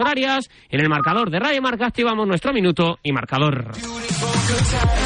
Horarias. En el marcador de Radio Marca activamos nuestro minuto y marcador.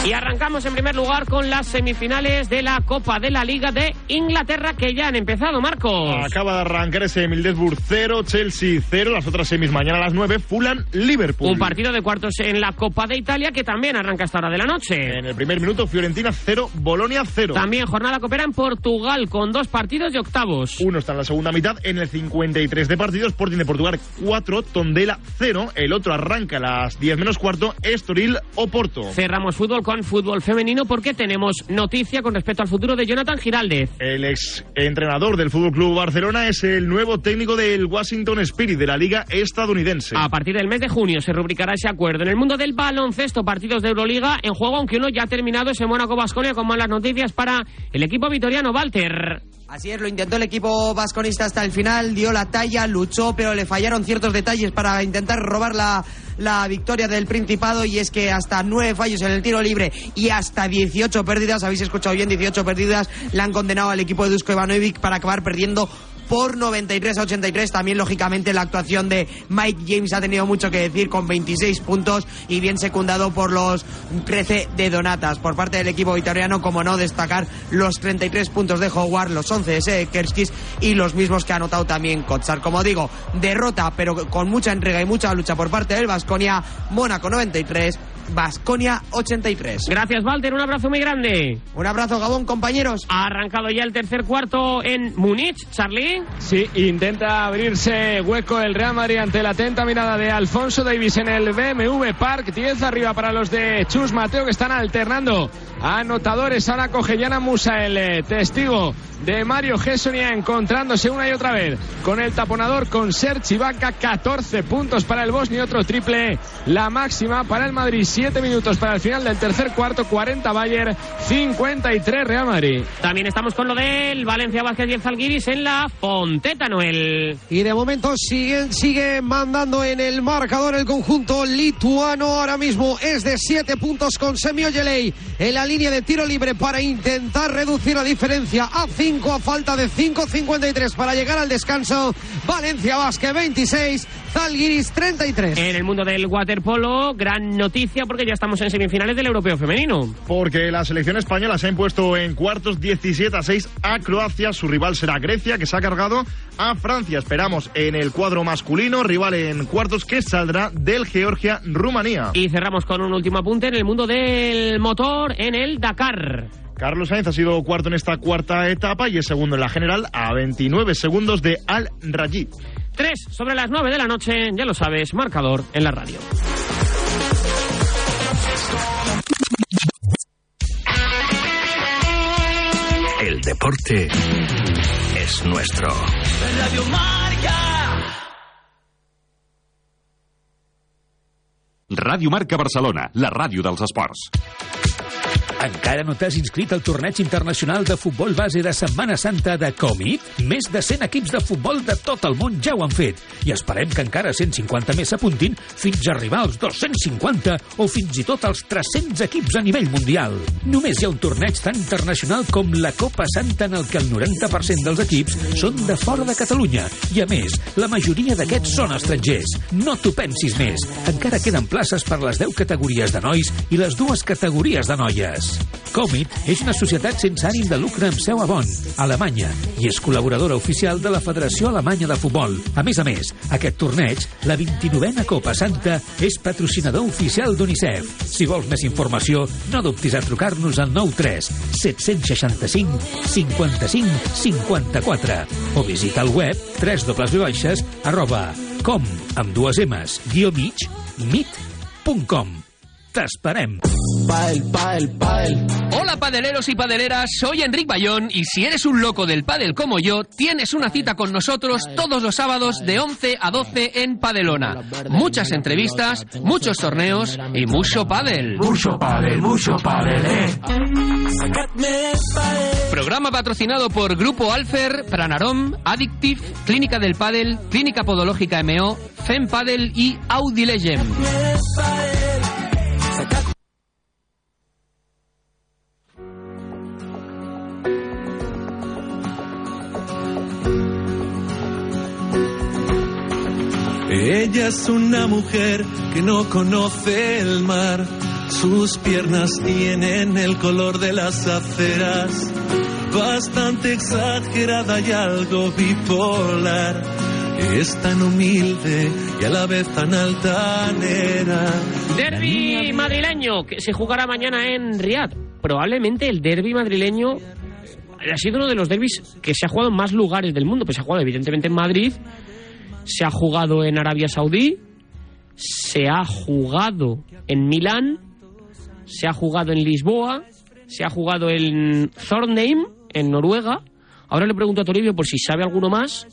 Y arrancamos en primer lugar con las semifinales de la Copa de la Liga de Inglaterra que ya han empezado, Marcos. Acaba de arrancar ese Middlesbrough 0, Chelsea 0, las otras semis mañana a las 9, Fulham, Liverpool. Un partido de cuartos en la Copa de Italia que también arranca a esta hora de la noche. En el primer minuto, Fiorentina 0, Bolonia 0. También jornada copera en Portugal con dos partidos de octavos. Uno está en la segunda mitad, en el 53 de partidos, Sporting de Portugal 4, Tondela 0. El otro arranca a las 10 menos cuarto, Estoril, Oporto. Cerramos fútbol con fútbol femenino porque tenemos noticia con respecto al futuro de Jonathan Giraldez. El ex entrenador del Fútbol Club Barcelona es el nuevo técnico del Washington Spirit de la Liga estadounidense. A partir del mes de junio se rubricará ese acuerdo. En el mundo del baloncesto, partidos de Euroliga en juego, aunque uno ya ha terminado ese Mónaco Basconia con malas noticias para el equipo vitoriano Walter. Así es, lo intentó el equipo vasconista hasta el final, dio la talla, luchó, pero le fallaron ciertos detalles para intentar robar la, la victoria del Principado y es que hasta nueve fallos en el tiro libre y hasta 18 pérdidas, habéis escuchado bien, 18 pérdidas, le han condenado al equipo de Dusko Ivanovic para acabar perdiendo por 93 a 83. También, lógicamente, la actuación de Mike James ha tenido mucho que decir con 26 puntos y bien secundado por los 13 de Donatas. Por parte del equipo vitoriano, como no, destacar los 33 puntos de Howard, los 11 de Sekerskis y los mismos que ha anotado también Kotsar. Como digo, derrota, pero con mucha entrega y mucha lucha por parte del Vasconia, Mónaco 93. Vasconia 83. Gracias, Walter. Un abrazo muy grande. Un abrazo, Gabón, compañeros. Ha arrancado ya el tercer cuarto en Múnich, Charlie. Sí, intenta abrirse hueco el Real Madrid ante la atenta mirada de Alfonso Davis en el BMW Park. 10 arriba para los de Chus Mateo que están alternando anotadores. Ahora coge Yana Musa, el eh, testigo de Mario Gessonia, encontrándose una y otra vez con el taponador con Serge Ibaka. 14 puntos para el Bosnia, otro triple. La máxima para el Madrid. 7 minutos para el final del tercer cuarto. 40 Bayern, 53 Real Madrid. También estamos con lo del Valencia Vázquez y el Zalguiris en la Fonteta, Noel. Y de momento sigue, sigue mandando en el marcador el conjunto lituano. Ahora mismo es de 7 puntos con Semio Yelei en la línea de tiro libre para intentar reducir la diferencia a 5 a falta de 5.53 para llegar al descanso. Valencia Vázquez 26, Zalgiris 33. En el mundo del waterpolo, gran noticia porque ya estamos en semifinales del europeo femenino. Porque la selección española se ha impuesto en cuartos 17 a 6 a Croacia. Su rival será Grecia, que se ha cargado a Francia. Esperamos en el cuadro masculino, rival en cuartos que saldrá del Georgia-Rumanía. Y cerramos con un último apunte en el mundo del motor en el Dakar. Carlos Sainz ha sido cuarto en esta cuarta etapa y es segundo en la general a 29 segundos de Al Rajid. 3 sobre las 9 de la noche, ya lo sabes, marcador en la radio. El deporte es nuestro. Radio Marca. Ràdio Marca Barcelona, la ràdio dels esports. Encara no t'has inscrit al torneig internacional de futbol base de Setmana Santa de Comit? Més de 100 equips de futbol de tot el món ja ho han fet i esperem que encara 150 més s'apuntin fins a arribar als 250 o fins i tot als 300 equips a nivell mundial. Només hi ha un torneig tan internacional com la Copa Santa en el que el 90% dels equips són de fora de Catalunya i a més, la majoria d'aquests són estrangers. No t'ho pensis més. Encara queden places per les 10 categories de nois i les dues categories de noies. Esports. Comit és una societat sense ànim de lucre amb seu a Bonn, Alemanya, i és col·laboradora oficial de la Federació Alemanya de Futbol. A més a més, aquest torneig, la 29a Copa Santa, és patrocinador oficial d'UNICEF. Si vols més informació, no dubtis a trucar-nos al 93 765 55 54 o visita el web www arroba com amb dues M's, guió mig, mit.com. T'esperem. Padel, padel, padel. Hola padeleros y padeleras, soy Enric Bayón y si eres un loco del pádel como yo, tienes una cita con nosotros todos los sábados de 11 a 12 en Padelona. Muchas entrevistas, muchos torneos y mucho pádel. Mucho pádel, mucho pádel, eh. Programa patrocinado por Grupo Alfer, Pranarom, Addictive, Clínica del Padel, Clínica Podológica MO, Fem Padel y Audi Legend. Ella es una mujer que no conoce el mar. Sus piernas tienen el color de las aceras. Bastante exagerada y algo bipolar. Es tan humilde y a la vez tan altanera. Derby madrileño que se jugará mañana en Riad. Probablemente el derby madrileño ha sido uno de los derbis que se ha jugado en más lugares del mundo. Pues se ha jugado evidentemente en Madrid, se ha jugado en Arabia Saudí, se ha jugado en Milán, se ha jugado en Lisboa, se ha jugado en Thornheim, en Noruega. Ahora le pregunto a Toribio por si sabe alguno más.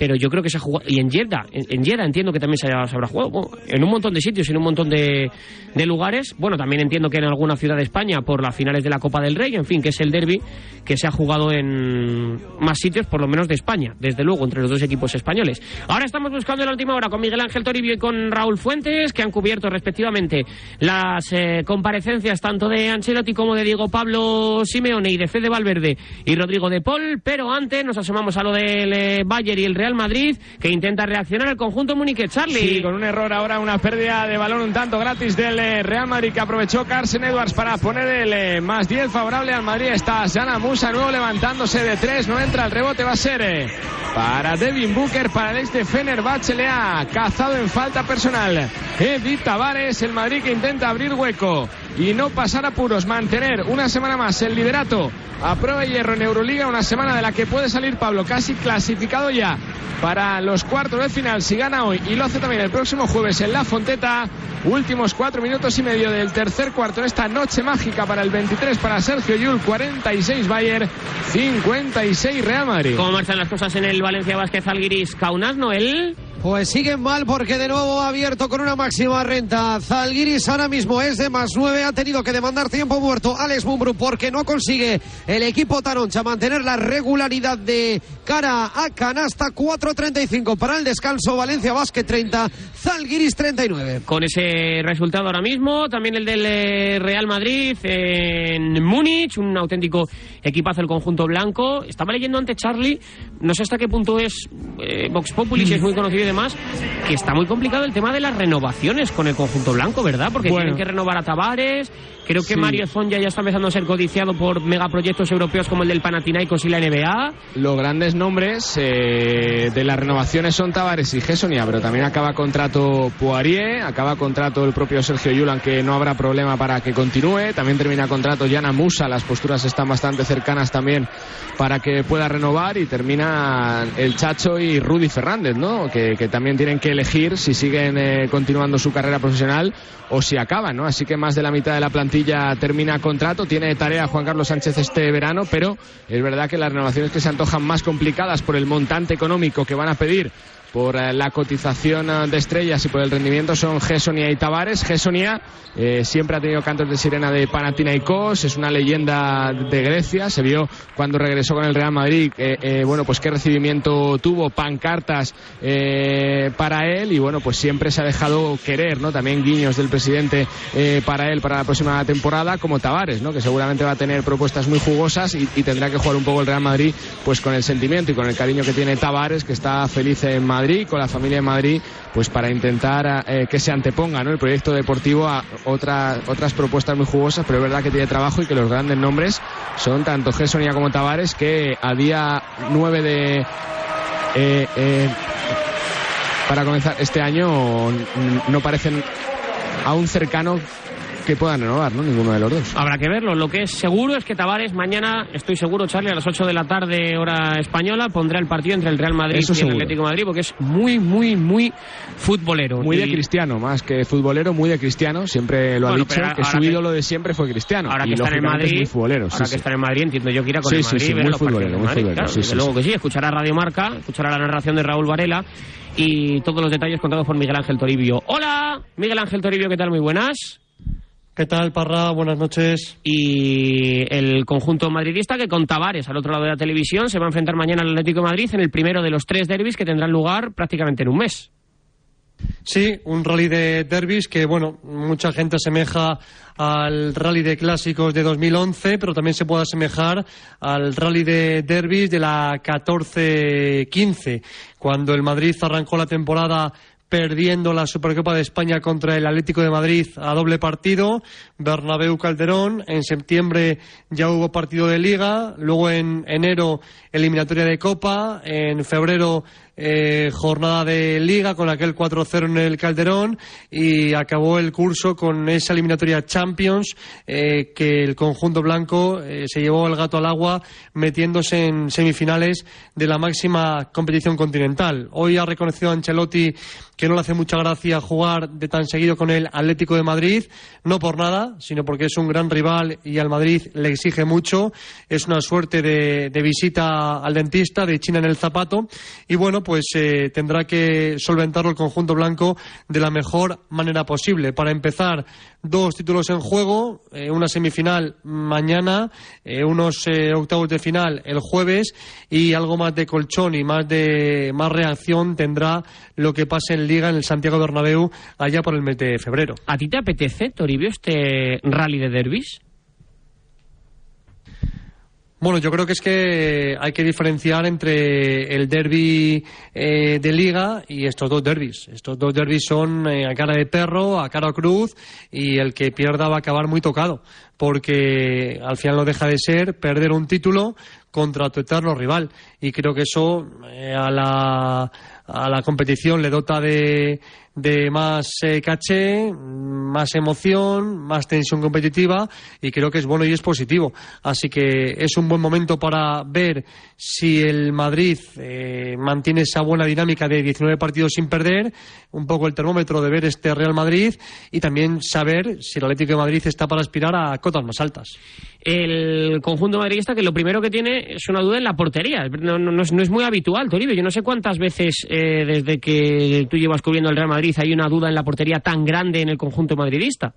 Pero yo creo que se ha jugado. Y en Jeddah, en, Jeddah entiendo que también se, habrá jugado. En un montón de sitios, en un montón de, de lugares. Bueno, también entiendo que en alguna ciudad de España por las finales de la Copa del Rey, en fin, que es el derby que se ha jugado en más sitios, por lo menos de España, desde luego, entre los dos equipos españoles. Ahora estamos buscando en la última hora con Miguel Ángel Toribio y con Raúl Fuentes, que han cubierto respectivamente las eh, comparecencias tanto de Ancelotti como de Diego Pablo Simeone y de Fede Valverde y Rodrigo de Paul, pero antes nos asomamos a lo del eh, Bayern y el Real Madrid, que intenta reaccionar el conjunto Múnich Charlie. Sí, con un error ahora, una pérdida de balón un tanto gratis del eh, Real Madrid que aprovechó Carson Edwards para poner el eh, más 10 favorable al Madrid. Está Sana Musa nuevo levantándose de 3, no entra el rebote, va a ser eh, para Devin Booker, para el ex de Fenerbahce, le ha cazado en falta personal. Edith Tavares, el Madrid que intenta abrir hueco y no pasar apuros, mantener una semana más el liderato a prueba de hierro en Euroliga, una semana de la que puede salir Pablo casi clasificado ya para los cuartos de final si gana hoy y lo hace también el próximo jueves en La Fonteta. Últimos cuatro minutos y medio del tercer cuarto en esta noche mágica para el 23 para Sergio Yul, 46 Bayern, 56 Real Madrid. ¿Cómo marchan las cosas en el Valencia Vázquez Alguiris Kaunas, Noel? Pues siguen mal porque de nuevo ha abierto con una máxima renta. Zalgiris ahora mismo es de más 9. Ha tenido que demandar tiempo muerto Alex Mumbrú porque no consigue el equipo Taroncha mantener la regularidad de cara a canasta. 4.35 para el descanso. Valencia Basket 30, Zalgiris 39. Con ese resultado ahora mismo, también el del eh, Real Madrid en Múnich, un auténtico equipazo el conjunto blanco. Estaba leyendo ante Charlie, no sé hasta qué punto es eh, Vox Populi, es muy conocido demás, que está muy complicado el tema de las renovaciones con el conjunto blanco, ¿verdad? Porque Bueno. tienen que renovar a Tavares. Creo que Sí. Mario Zonja ya está empezando a ser codiciado por megaproyectos europeos como el del Panathinaikos y la NBA. Los grandes nombres eh, de las renovaciones son Tavares y Gessonia, pero también acaba contrato Poirier, acaba contrato el propio Sergio Yulan, que no habrá problema para que continúe. También termina contrato Yana Musa, las posturas están bastante cercanas también para que pueda renovar. Y termina el Chacho y Rudy Fernández, ¿no? Que, que también tienen que elegir si siguen eh, continuando su carrera profesional o si acaban, ¿no? Así que más de la mitad de la plantilla termina contrato. Tiene tarea Juan Carlos Sánchez este verano, pero es verdad que las renovaciones que se antojan más complicadas por el montante económico que van a pedir por eh, la cotización eh, de estrellas y por el rendimiento son Gessonia y Tavares. Gessonia eh, siempre ha tenido cantos de sirena de Panathinaikos, es una leyenda de Grecia, se vio cuando regresó con el Real Madrid, eh, bueno, pues qué recibimiento tuvo, pancartas para él y bueno, pues siempre se ha dejado querer, ¿no? También guiños del presidente para él para la próxima temporada, como Tavares, ¿no? Que seguramente va a tener propuestas muy jugosas y, y tendrá que jugar un poco el Real Madrid, pues con el sentimiento y con el cariño que tiene Tavares, que está feliz en Madrid Madrid, con la familia en Madrid, pues para intentar eh, que se anteponga el proyecto deportivo a otras otras propuestas muy jugosas, pero es verdad que tiene trabajo y que los grandes nombres son tanto Gessonia como Tavares, que a día 9 de... Eh, eh, para comenzar este año no parecen aún cercanos que puedan renovar, ¿no? Ninguno de los dos. Habrá que verlo. Lo que es seguro es que Tavares mañana, estoy seguro, Charlie, a las 8 de la tarde, hora española, pondrá el partido entre el Real Madrid y el Atlético de Madrid, porque es muy, muy, muy futbolero. Muy de cristiano, más que futbolero, muy de cristiano. Siempre lo ha dicho, que su ídolo de siempre fue cristiano. Ahora que está en Madrid, futbolero, ahora que está en Madrid, entiendo yo que irá con el Madrid. Sí, muy futbolero, muy futbolero. luego que sí, escuchará Radio Marca, escuchará la narración de Raúl Varela y todos los detalles contados por Miguel Ángel Toribio. Hola, Miguel Ángel Toribio, ¿qué tal? Muy buenas. ¿Qué tal, Parra? Buenas noches. Y el conjunto madridista que con Tavares al otro lado de la televisión se va a enfrentar mañana al Atlético de Madrid en el primero de los tres derbis que tendrán lugar prácticamente en un mes. Sí, un rally de derbis que, bueno, mucha gente asemeja al rally de clásicos de 2011, pero también se puede asemejar al rally de derbis de la 14-15, cuando el Madrid arrancó la temporada perdiendo la Supercopa de España contra el Atlético de Madrid a doble partido, Bernabéu Calderón, en septiembre ya hubo partido de liga, luego en enero eliminatoria de Copa, en febrero eh, jornada de liga con aquel 4-0 en el Calderón y acabó el curso con esa eliminatoria Champions eh, que el conjunto blanco eh, se llevó el gato al agua metiéndose en semifinales de la máxima competición continental. Hoy ha reconocido Ancelotti que no le hace mucha gracia jugar de tan seguido con el Atlético de Madrid, no por nada, sino porque es un gran rival y al Madrid le exige mucho. Es una suerte de, de visita al dentista, de China en el zapato. Y bueno, pues eh, tendrá que solventarlo el conjunto blanco de la mejor manera posible. Para empezar, dos títulos en juego, eh, una semifinal mañana, eh, unos octavos de final el jueves y algo más de colchón y más de más reacción tendrá lo que pase en Liga en el Santiago Bernabéu allá por el mes de febrero. ¿A ti te apetece, Toribio, este rally de derbis? Bueno, yo creo que es que hay que diferenciar entre el derby eh, de liga y estos dos derbis. Estos dos derbis son eh, a cara de perro, a cara cruz y el que pierda va a acabar muy tocado porque al final no deja de ser perder un título contra tu eterno rival y creo que eso eh, a la a la competición le dota de, de más eh, caché, más emoción, más tensión competitiva y creo que es bueno y es positivo. Así que es un buen momento para ver si el Madrid eh, mantiene esa buena dinámica de 19 partidos sin perder, un poco el termómetro de ver este Real Madrid y también saber si el Atlético de Madrid está para aspirar a cotas más altas. El conjunto madridista que lo primero que tiene es una duda en la portería. No, es, muy habitual, Toribio. Yo no sé cuántas veces eh, desde que tú llevas cubriendo el Real Madrid hay una duda en la portería tan grande en el conjunto madridista.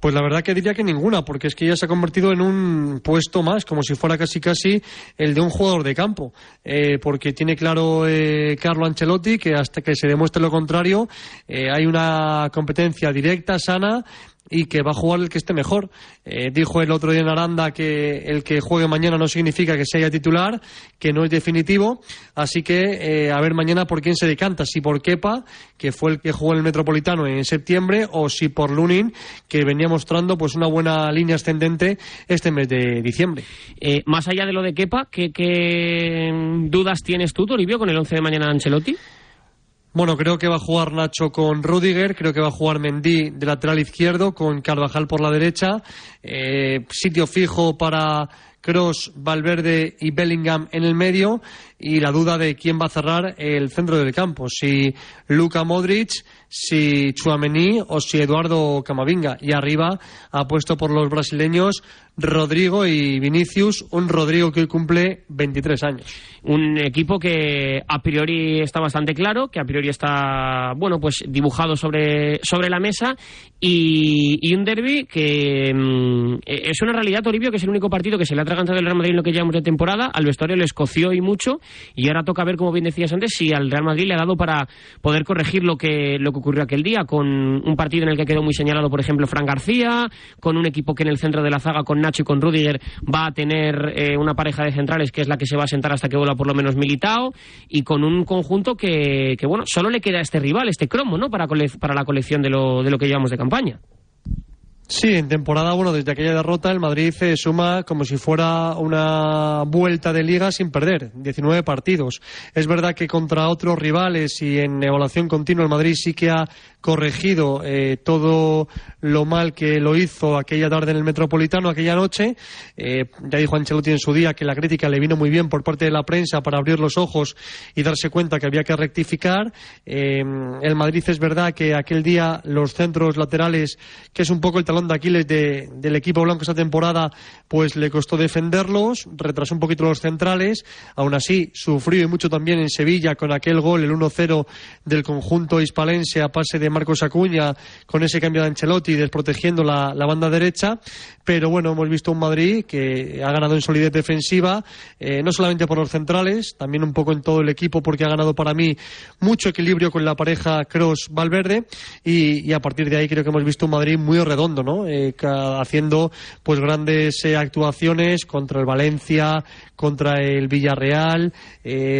Pues la verdad que diría que ninguna, porque es que ya se ha convertido en un puesto más, como si fuera casi casi el de un jugador de campo, eh, porque tiene claro eh, Carlo Ancelotti que hasta que se demuestre lo contrario eh, hay una competencia directa, sana y que va a jugar el que esté mejor. Eh, dijo el otro día en Aranda que el que juegue mañana no significa que sea titular, que no es definitivo. Así que eh, a ver mañana por quién se decanta, si por Kepa, que fue el que jugó en el Metropolitano en septiembre, o si por Lunin, que venía mostrando pues una buena línea ascendente este mes de diciembre. Eh, más allá de lo de Kepa, ¿qué, ¿qué, dudas tienes tú, Toribio, con el 11 de mañana de Ancelotti? Bueno, creo que va a jugar Nacho con Rudiger, creo que va a jugar Mendy de lateral izquierdo, con Carvajal por la derecha, eh, sitio fijo para Cross, Valverde y Bellingham en el medio y la duda de quién va a cerrar el centro del campo, si Luka Modric, si Chuamení o si Eduardo Camavinga. Y arriba ha puesto por los brasileños Rodrigo y Vinicius, un Rodrigo que hoy cumple 23 años. Un equipo que a priori está bastante claro, que a priori está, bueno, pues dibujado sobre, sobre la mesa y, un derby que mm, es una realidad, Toribio, que es el único partido que se le ha garganta del Real Madrid en lo que llevamos de temporada, al vestuario le escoció y mucho, y ahora toca ver, como bien decías antes, si al Real Madrid le ha dado para poder corregir lo que, lo que ocurrió aquel día, con un partido en el que quedó muy señalado, por ejemplo, Fran García, con un equipo que en el centro de la zaga, con Nacho y con Rudiger, va a tener eh, una pareja de centrales que es la que se va a sentar hasta que vuelva por lo menos Militao, y con un conjunto que, que bueno, solo le queda a este rival, este cromo, ¿no? Para, para la colección de lo, de lo que llevamos de campaña. Sí, en temporada, bueno, desde aquella derrota el Madrid se suma como si fuera una vuelta de liga sin perder, 19 partidos. Es verdad que contra otros rivales y en evaluación continua el Madrid sí que ha corregido eh, todo lo mal que lo hizo aquella tarde en el Metropolitano, aquella noche. Eh, ya dijo Ancelotti en su día que la crítica le vino muy bien por parte de la prensa para abrir los ojos y darse cuenta que había que rectificar. Eh, el Madrid es verdad que aquel día los centros laterales, que es un poco el talón de Aquiles del equipo blanco esta temporada, pues le costó defenderlos, retrasó un poquito los centrales. Aún así, sufrió y mucho también en Sevilla con aquel gol, el 1-0 del conjunto hispalense a pase de Marcos Acuña con ese cambio de Ancelotti desprotegiendo la, banda derecha. Pero bueno, hemos visto un Madrid que ha ganado en solidez defensiva, eh, no solamente por los centrales, también un poco en todo el equipo porque ha ganado para mí mucho equilibrio con la pareja Cross-Valverde y, a partir de ahí creo que hemos visto un Madrid muy redondo, ¿no? Eh, haciendo pues grandes eh, actuaciones contra el Valencia, contra el Villarreal,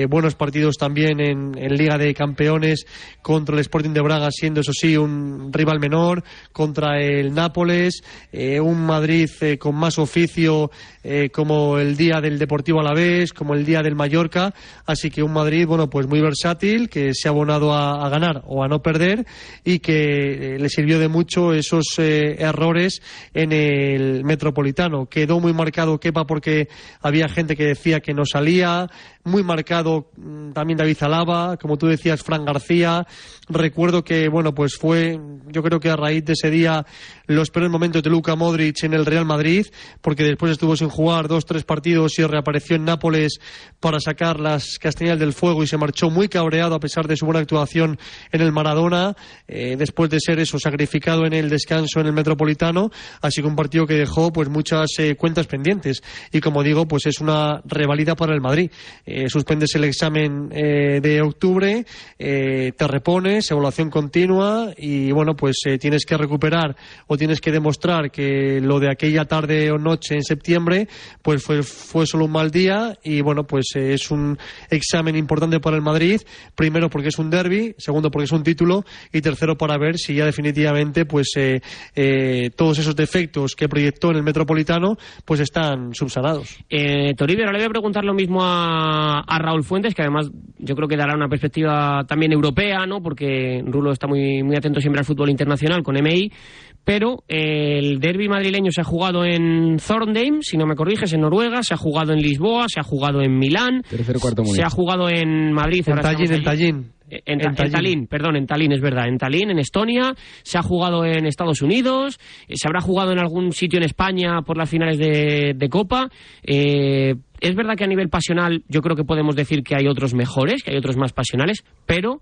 buenos partidos también en, en Liga de Campeones contra el Sporting de Braga siendo eso sí, un rival menor contra el Nápoles, eh, un Madrid eh, con más oficio eh, como el día del Deportivo Alavés, como el día del Mallorca, así que un Madrid, bueno, pues muy versátil, que se ha abonado a, ganar o a no perder y que le sirvió de mucho esos errores en el Metropolitano. Quedó muy marcado Kepa porque había gente que decía que no salía, muy marcado mm, también David Zalaba, como tú decías, Fran García. Recuerdo que, bueno, pues fue, yo creo que a raíz de ese día, los peores momentos de Luka Modric en el Real Madrid, porque después estuvo sin jugar dos, tres partidos y reapareció en Nápoles para sacar las castañas del fuego y se marchó muy cabreado a pesar de su buena actuación en el Maradona, eh, después de ser eso, sacrificado en el descanso en el Metropolitano. Así que un partido que dejó, pues, muchas eh, cuentas pendientes. Y como digo, pues es una revalida para el Madrid eh, suspendes el examen de octubre, te repones, evaluación continua y bueno, pues tienes que recuperar o tienes que demostrar que lo de aquella tarde o noche en septiembre pues fue, fue solo un mal día y bueno, pues es un examen importante para el Madrid, primero porque es un derby, segundo porque es un título y tercero para ver si ya definitivamente pues todos esos defectos que proyectó en el Metropolitano pues están subsanados. Toribio, ahora le voy a preguntar lo mismo a a, Raúl Fuentes, que además yo creo que dará una perspectiva también europea, ¿no? Porque Rulo está muy, muy atento siempre al fútbol internacional con MI, pero el derby madrileño se ha jugado en Thorndheim, si no me corriges, en Noruega, se ha jugado en Lisboa, se ha jugado en Milán, se ha jugado en Madrid. En Tallinn, en Tallinn. En, Tallinn. perdón, en Tallinn, es verdad, en Tallinn, en Estonia, se ha jugado en Estados Unidos, eh, se habrá jugado en algún sitio en España por las finales de, de Copa. Eh, es verdad que a nivel pasional yo creo que podemos decir que hay otros mejores, que hay otros más pasionales, pero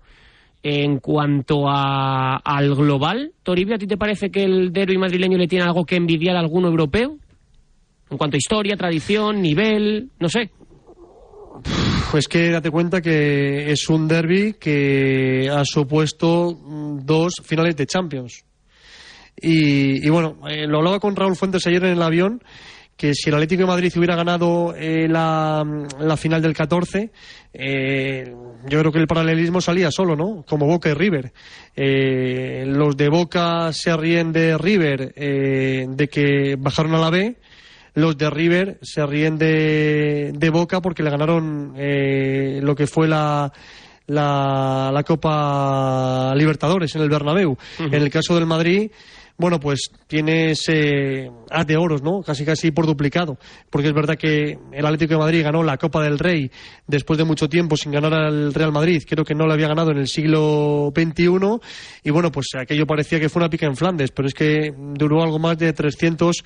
en cuanto a, al global, Toribio, ¿a ti te parece que el derby madrileño le tiene algo que envidiar a alguno europeo? En cuanto a historia, tradición, nivel, no sé. Pues que date cuenta que es un derby que ha supuesto dos finales de Champions. Y, bueno, eh, lo hablaba con Raúl Fuentes ayer en el avión que si el Atlético de Madrid hubiera ganado eh, la, final del 14, eh, yo creo que el paralelismo salía solo, ¿no? Como Boca y River. Eh, los de Boca se ríen de River de que bajaron a la B. Los de River se ríen de, de Boca porque le ganaron lo que fue la, la, Copa Libertadores en el Bernabéu. En el caso del Madrid bueno, pues tiene ese de oros, ¿no? Casi casi por duplicado. Porque es verdad que el Atlético de Madrid ganó la Copa del Rey después de mucho tiempo sin ganar al Real Madrid. Creo que no lo había ganado en el siglo XXI. Y bueno, pues aquello parecía que fue una pica en Flandes, pero es que duró algo más de 300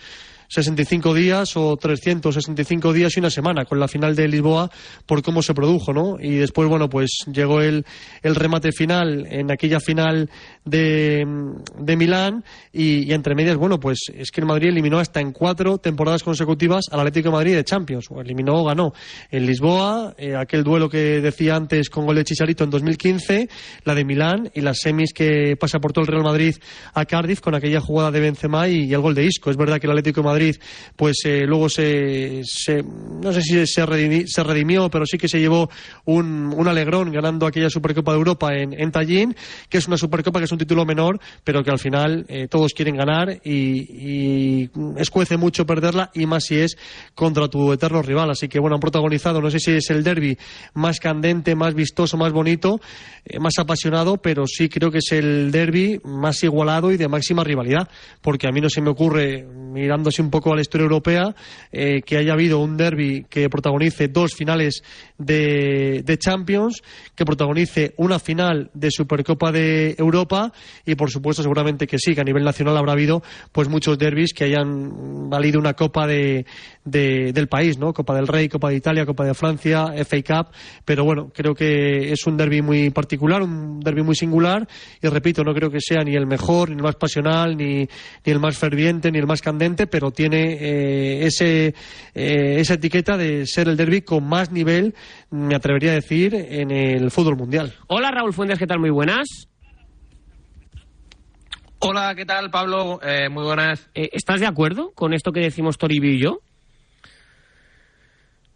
65 días o 365 días y una semana con la final de Lisboa por cómo se produjo, ¿no? Y después, bueno, pues llegó el, el remate final en aquella final de, de Milán y, entre medias, bueno, pues es que el Madrid eliminó hasta en cuatro temporadas consecutivas al Atlético Madrid de Champions, o eliminó o ganó en Lisboa, eh, aquel duelo que decía antes con gol de Chicharito en 2015, la de Milán y las semis que pasa por todo el Real Madrid a Cardiff con aquella jugada de Benzema y, el gol de Isco. Es verdad que el Atlético Madrid, pues eh, luego se, se, no sé si se redimió, se redimió, pero sí que se llevó un, un alegrón ganando aquella Supercopa de Europa en, en que es una Supercopa que es un título menor, pero que al final eh, todos quieren ganar y, y, escuece mucho perderla y más si es contra tu eterno rival. Así que bueno, han protagonizado, no sé si es el derby más candente, más vistoso, más bonito, eh, más apasionado, pero sí creo que es el derby más igualado y de máxima rivalidad, porque a mí no se me ocurre, mirándose un poco a la historia europea, eh, que haya habido un derby que protagonice dos finales de, Champions, que protagonice una final de Supercopa de Europa. Y por supuesto seguramente que sí, que a nivel nacional habrá habido pues muchos derbis que hayan valido una copa de, de, del país, ¿no? Copa del Rey, Copa de Italia, Copa de Francia, FA Cup, pero bueno, creo que es un derby muy particular, un derby muy singular. Y repito, no creo que sea ni el mejor, ni el más pasional, ni, ni el más ferviente, ni el más candente, pero tiene eh, ese, eh, esa etiqueta de ser el derby con más nivel, me atrevería a decir, en el fútbol mundial. Hola Raúl Fuentes, ¿qué tal? Muy buenas. Hola, ¿qué tal, Pablo? Eh, muy buenas. Eh, ¿Estás de acuerdo con esto que decimos Toribio y yo?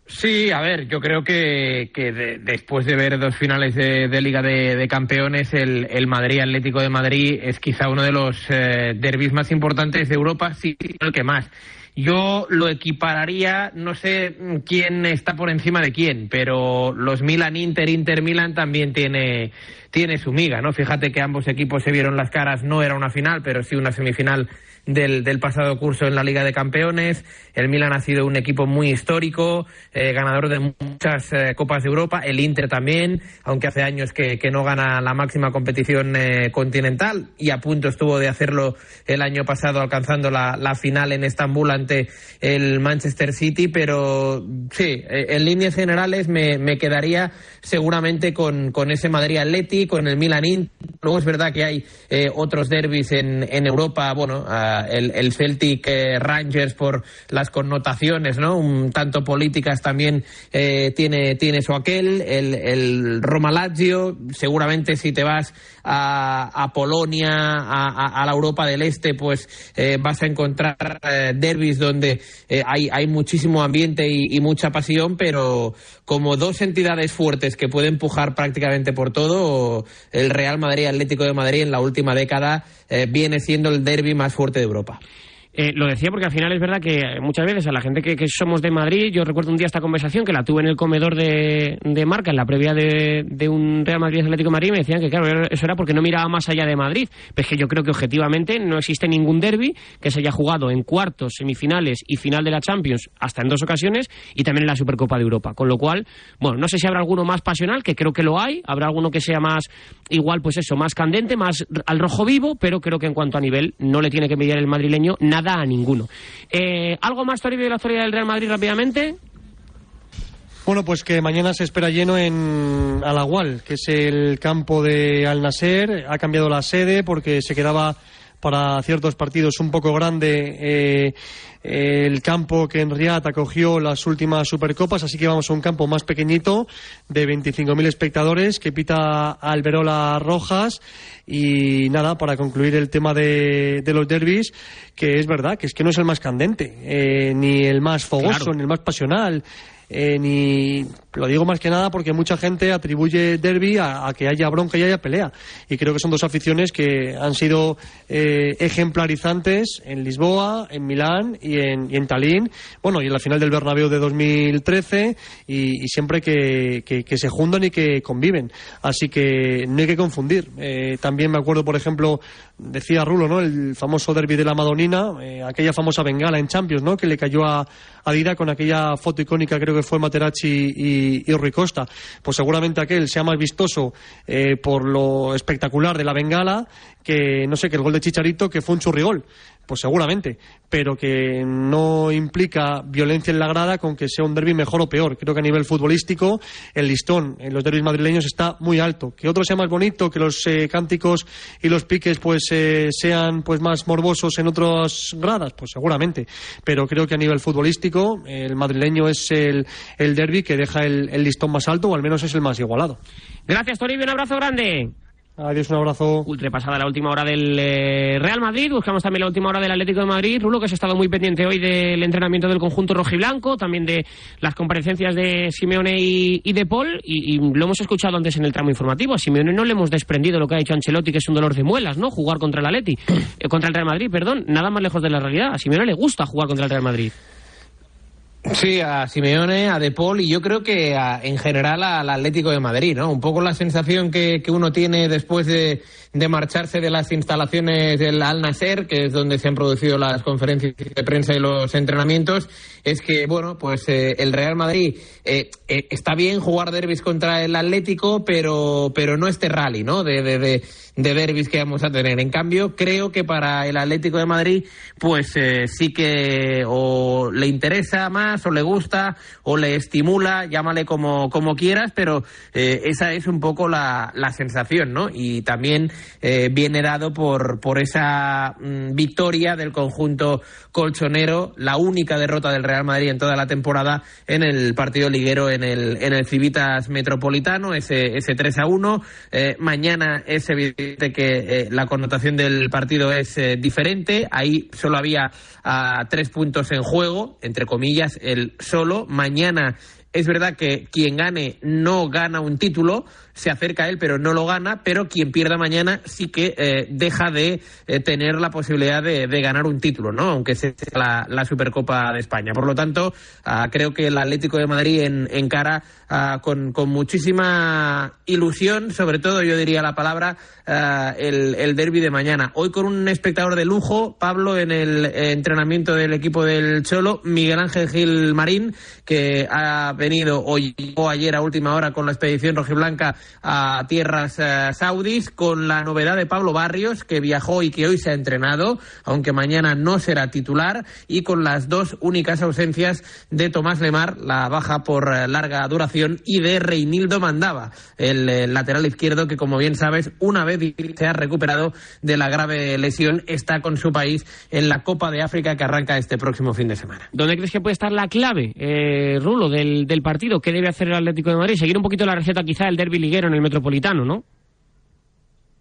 Sí, a ver, yo creo que, que de, después de ver dos finales de, de Liga de, Campeones, el, el, Madrid Atlético de Madrid es quizá uno de los eh, derbis más importantes de Europa, sí, el que más. Yo lo equipararía, no sé quién está por encima de quién, pero los Milan Inter, Inter Milan también tiene, tiene su miga, ¿no? Fíjate que ambos equipos se vieron las caras, no era una final, pero sí una semifinal del, del, pasado curso en la Liga de Campeones. El Milan ha sido un equipo muy histórico, eh, ganador de muchas eh, Copas de Europa. El Inter también, aunque hace años que, que no gana la máxima competición eh, continental y a punto estuvo de hacerlo el año pasado alcanzando la, la final en Estambul ante el Manchester City. Pero sí, en líneas generales me, me quedaría seguramente con, con ese Madrid Atleti, con el Milan Inter. Luego es verdad que hay otros derbis en, en Europa, bueno, el, el, Celtic eh, Rangers por las connotaciones, ¿no? Un tanto políticas también eh, tiene, tiene su aquel. El, el Roma Lazio, seguramente si te vas a, a Polonia, a, la Europa del Este, pues eh, vas a encontrar eh, derbis donde eh, hay, hay muchísimo ambiente y, y, mucha pasión, pero como dos entidades fuertes que pueden empujar prácticamente por todo, el Real Madrid Atlético de Madrid en la última década viene siendo el derby más fuerte de Europa. Eh, lo decía porque al final es verdad que muchas veces a la gente que, somos de Madrid, yo recuerdo un día esta conversación que la tuve en el comedor de, de Marca, en la previa de, un Real Madrid Atlético de Madrid, me decían que claro, eso era porque no miraba más allá de Madrid. Pero es que yo creo que objetivamente no existe ningún derby que se haya jugado en cuartos, semifinales y final de la Champions hasta en dos ocasiones y también en la Supercopa de Europa. Con lo cual, bueno, no sé si habrá alguno más pasional, que creo que lo hay, habrá alguno que sea más, igual pues eso, más candente, más al rojo vivo, pero creo que en cuanto a nivel no le tiene que medir el madrileño nada a ninguno. Eh, ¿Algo más, Toribio, de la historia del Real Madrid rápidamente? Bueno, pues que mañana se espera lleno en Alagual, que es el campo de Al Nasser. Ha cambiado la sede porque se quedaba para ciertos partidos un poco grande eh, el campo que en Riyadh acogió las últimas Supercopas, así que vamos a un campo más pequeñito de 25.000 espectadores que pita Alberola Rojas y nada, para concluir el tema de, de, los derbis, que es verdad, que es que no es el más candente, eh, ni el más fogoso, claro. ni el más pasional. Eh, ni lo digo más que nada porque mucha gente atribuye derby a, que haya bronca y haya pelea y creo que son dos aficiones que han sido eh, ejemplarizantes en Lisboa, en Milán y en, y en, Tallinn, bueno y en la final del Bernabéu de 2013 y, y siempre que, que, que, se juntan y que conviven así que no hay que confundir eh, también me acuerdo por ejemplo decía Rulo, ¿no? el famoso derby de la Madonina eh, aquella famosa bengala en Champions ¿no? que le cayó a, a Dida con aquella foto icónica creo que fue Materazzi y, y Rui Costa. Pues seguramente aquel sea más vistoso eh, por lo espectacular de la bengala que, no sé, que el gol de Chicharito, que fue un churrigol. Pues seguramente, pero que no implica violencia en la grada con que sea un derby mejor o peor. Creo que a nivel futbolístico el listón en los derbis madrileños está muy alto. Que otro sea más bonito, que los eh, cánticos y los piques pues eh, sean pues más morbosos en otras gradas, pues seguramente. Pero creo que a nivel futbolístico el madrileño es el, el derby que deja el, el listón más alto o al menos es el más igualado. Gracias, Toribio. Un abrazo grande. Adiós, un abrazo. Ultrapasada la última hora del eh, Real Madrid. Buscamos también la última hora del Atlético de Madrid. Rulo, que has estado muy pendiente hoy del entrenamiento del conjunto rojiblanco, también de las comparecencias de Simeone y, de Paul. Y, lo hemos escuchado antes en el tramo informativo. A Simeone no le hemos desprendido lo que ha dicho Ancelotti, que es un dolor de muelas, ¿no? Jugar contra el Atleti. Eh, contra el Real Madrid, perdón. Nada más lejos de la realidad. A Simeone le gusta jugar contra el Real Madrid. Sí, a Simeone, a De Paul y yo creo que a, en general al Atlético de Madrid, ¿no? Un poco la sensación que, que uno tiene después de, de, marcharse de las instalaciones del Al Nasser, que es donde se han producido las conferencias de prensa y los entrenamientos, es que, bueno, pues eh, el Real Madrid eh, eh, está bien jugar derbis contra el Atlético, pero, pero no este rally, ¿no? De, de, de, de derbis que vamos a tener. En cambio, creo que para el Atlético de Madrid, pues eh, sí que o le interesa más, o le gusta, o le estimula, llámale como, como quieras, pero eh, esa es un poco la, la sensación, ¿no? Y también eh, viene dado por, por esa mm, victoria del conjunto colchonero, la única derrota del Real Madrid en toda la temporada en el partido liguero en el, en el Civitas Metropolitano, ese, ese 3 a 1. mañana es evidente que eh, la connotación del partido es eh, diferente. Ahí solo había uh, tres puntos en juego, entre comillas, el solo. Mañana es verdad que quien gane no gana un título, se acerca a él, pero no lo gana, pero quien pierda mañana sí que eh, deja de eh, tener la posibilidad de, ganar un título, ¿no? Aunque sea la, Supercopa de España. Por lo tanto, uh, creo que el Atlético de Madrid en, encara uh, con, muchísima ilusión, sobre todo yo diría la palabra, uh, el, el derby de mañana. Hoy con un espectador de lujo, Pablo, en el entrenamiento del equipo del Cholo, Miguel Ángel Gil Marín, que ha venido hoy o ayer a última hora con la expedición rojiblanca a tierras saudis, con la novedad de Pablo Barrios, que viajó y que hoy se ha entrenado, aunque mañana no será titular, y con las dos únicas ausencias de Tomás Lemar, la baja por uh, larga duración, y de Reinildo Mandaba, el, el, lateral izquierdo, que como bien sabes, una vez se ha recuperado de la grave lesión, está con su país en la Copa de África que arranca este próximo fin de semana. ¿Dónde crees que puede estar la clave, eh, Rulo, del, del partido? ¿Qué debe hacer el Atlético de Madrid? Seguir un poquito la receta quizá del derby liguero en el Metropolitano, ¿no?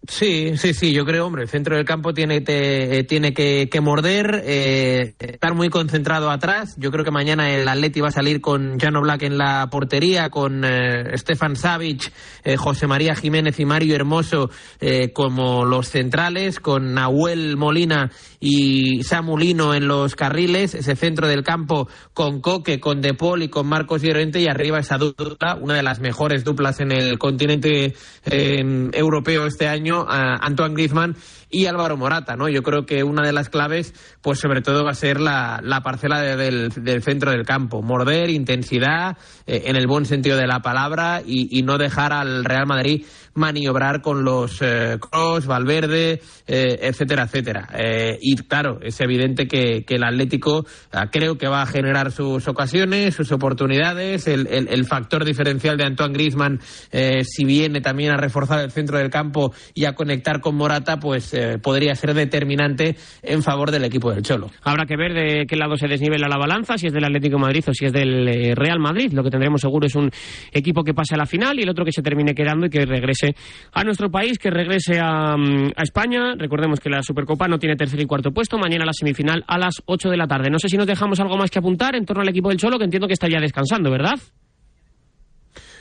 Sí, sí, sí, yo creo, hombre, el centro del campo tiene, eh, tiene que, que morder, eh, estar muy concentrado atrás. Yo creo que mañana el Atleti va a salir con Jano Black en la portería, con eh, Stefan Savic, eh, José María Jiménez y Mario Hermoso eh, como los centrales, con Nahuel Molina y Samulino en los carriles, ese centro del campo con Coque, con Depol y con Marcos Llorente y arriba esa dupla, una de las mejores duplas en el continente europeo este año a Antoine Griezmann y Álvaro Morata, ¿no? Yo creo que una de las claves, pues sobre todo va a ser la, la parcela de, del, centro del campo. Morder, intensidad, eh, en el buen sentido de la palabra, y, no dejar al Real Madrid maniobrar con los eh, Cross, Valverde, eh, etcétera, etcétera. Eh, y claro, es evidente que, el Atlético uh, creo que va a generar sus ocasiones, sus oportunidades, el, factor diferencial de Antoine Griezmann, eh, si viene también a reforzar el centro del campo y a conectar con Morata, pues podría ser determinante en favor del equipo del Cholo. Habrá que ver de qué lado se desnivela la balanza, si es del Atlético Madrid o si es del Real Madrid. Lo que tendremos seguro es un equipo que pase a la final y el otro que se termine quedando y que regrese a nuestro país, que regrese a, a España. Recordemos que la Supercopa no tiene tercer y cuarto puesto. Mañana la semifinal a las 8 de la tarde. No sé si nos dejamos algo más que apuntar en torno al equipo del Cholo, que entiendo que está ya descansando, ¿verdad?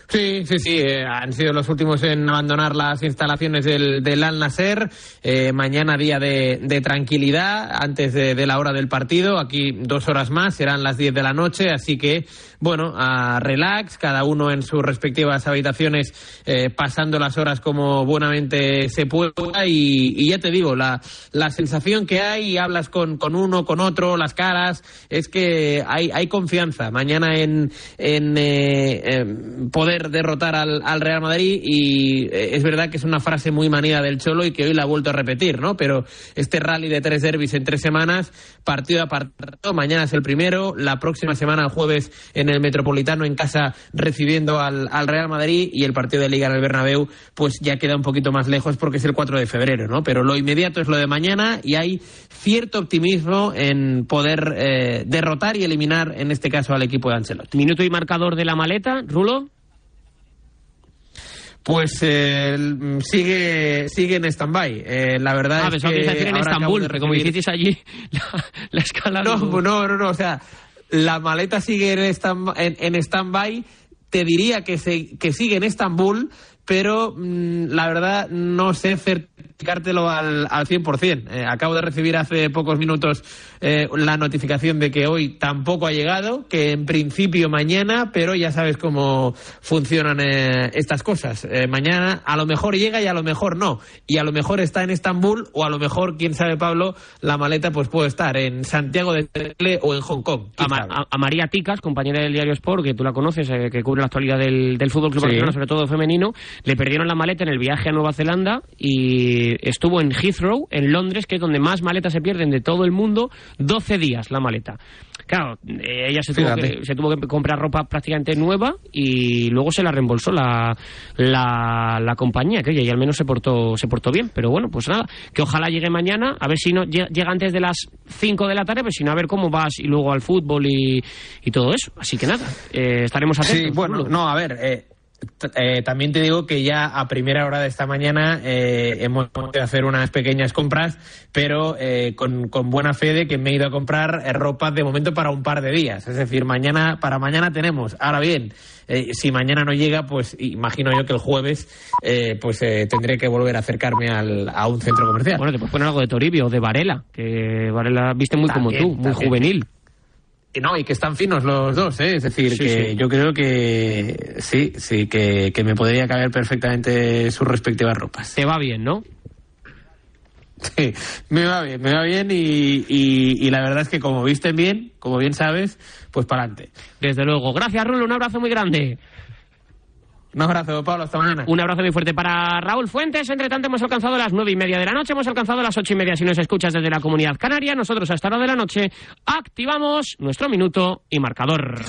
Sí, sí, sí, eh, han sido los últimos en abandonar las instalaciones del, del Al Nasser. Eh, mañana día de, de tranquilidad, antes de, la hora del partido. Aquí dos horas más, serán las 10 de la noche, así que bueno, a relax, cada uno en sus respectivas habitaciones, eh, pasando las horas como buenamente se pueda. Y, y ya te digo, la, la sensación que hay, y hablas con, con uno, con otro, las caras, es que hay, hay confianza mañana en, en, eh, em, derrotar al, al Real Madrid. Y eh, es verdad que es una frase muy manida del Cholo y que hoy la ha vuelto a repetir, ¿no? Pero este rally de tres derbis en tres semanas, partido a partido, mañana es el primero, la próxima semana, el jueves, en el Metropolitano, en casa, recibiendo al, al Real Madrid y el partido de Liga en el Bernabéu, pues ya queda un poquito más lejos porque es el 4 de febrero, ¿no? Pero lo inmediato es lo de mañana y hay cierto optimismo en poder eh, derrotar y eliminar, en este caso, al equipo de Ancelotti. Minuto y marcador de la maleta, Rulo. Pues eh, sigue sigue en stand-by. Eh, la verdad Ah, es que, que en Estambul, de porque como recibir- hicisteis allí la, la escala. No, digo, no, no, no, o sea, la maleta sigue en stand- en, en stand-by. Te diría que, se, que sigue en Estambul, pero mm, la verdad no sé certificártelo al, al 100%. Eh, acabo de recibir hace pocos minutos eh, la notificación de que hoy tampoco ha llegado, que en principio mañana, pero ya sabes cómo funcionan eh, estas cosas. Eh, mañana a lo mejor llega y a lo mejor no. Y a lo mejor está en Estambul o a lo mejor, quién sabe, Pablo, la maleta pues puede estar en Santiago de Chile o en Hong Kong. a, Ma- a- a María Ticas, compañera del diario Sport, que tú la conoces, eh, que cubre la actualidad del, del Fútbol Club Sí. Barcelona, sobre todo femenino, le perdieron la maleta en el viaje a Nueva Zelanda y estuvo en Heathrow, en Londres, que es donde más maletas se pierden de todo el mundo, 12 días la maleta. Claro, eh, ella se tuvo, que, se tuvo que comprar ropa prácticamente nueva y luego se la reembolsó la, la, la compañía, que oye, y al menos se portó, se portó bien. Pero bueno, pues nada, que ojalá llegue mañana, a ver si no lle- llega antes de las 5 de la tarde, pues si no, a ver cómo vas y luego al fútbol y, y todo eso. Así que nada, eh, estaremos atentos. Sí, bueno, no, a ver, eh, eh, también te digo que ya a primera hora de esta mañana eh, hemos tenido que hacer unas pequeñas compras, pero eh, con, con buena fe de que me he ido a comprar eh, ropa de momento para un par de días. Es decir, mañana para mañana tenemos. Ahora bien, eh, si mañana no llega, pues imagino yo que el jueves eh, pues eh, tendré que volver a acercarme al, a un centro comercial. Bueno, te puedes poner algo de Toribio o de Varela, que Varela viste muy También, como tú, muy también. juvenil. Y no, y que están finos los dos, ¿eh? Es decir, Sí, que sí. yo creo que sí, sí, que, que me podría caber perfectamente sus respectivas ropas. Te va bien, ¿no? Sí, me va bien, me va bien y, y, y la verdad es que como visten bien, como bien sabes, pues para adelante. Desde luego. Gracias, Rulo, un abrazo muy grande. Un abrazo, Pablo, hasta mañana. Un abrazo muy fuerte para Raúl Fuentes. Entre tanto, hemos alcanzado las nueve y media de la noche, hemos alcanzado las ocho y media si nos escuchas desde la comunidad canaria. Nosotros a esta hora de la noche activamos nuestro minuto y marcador.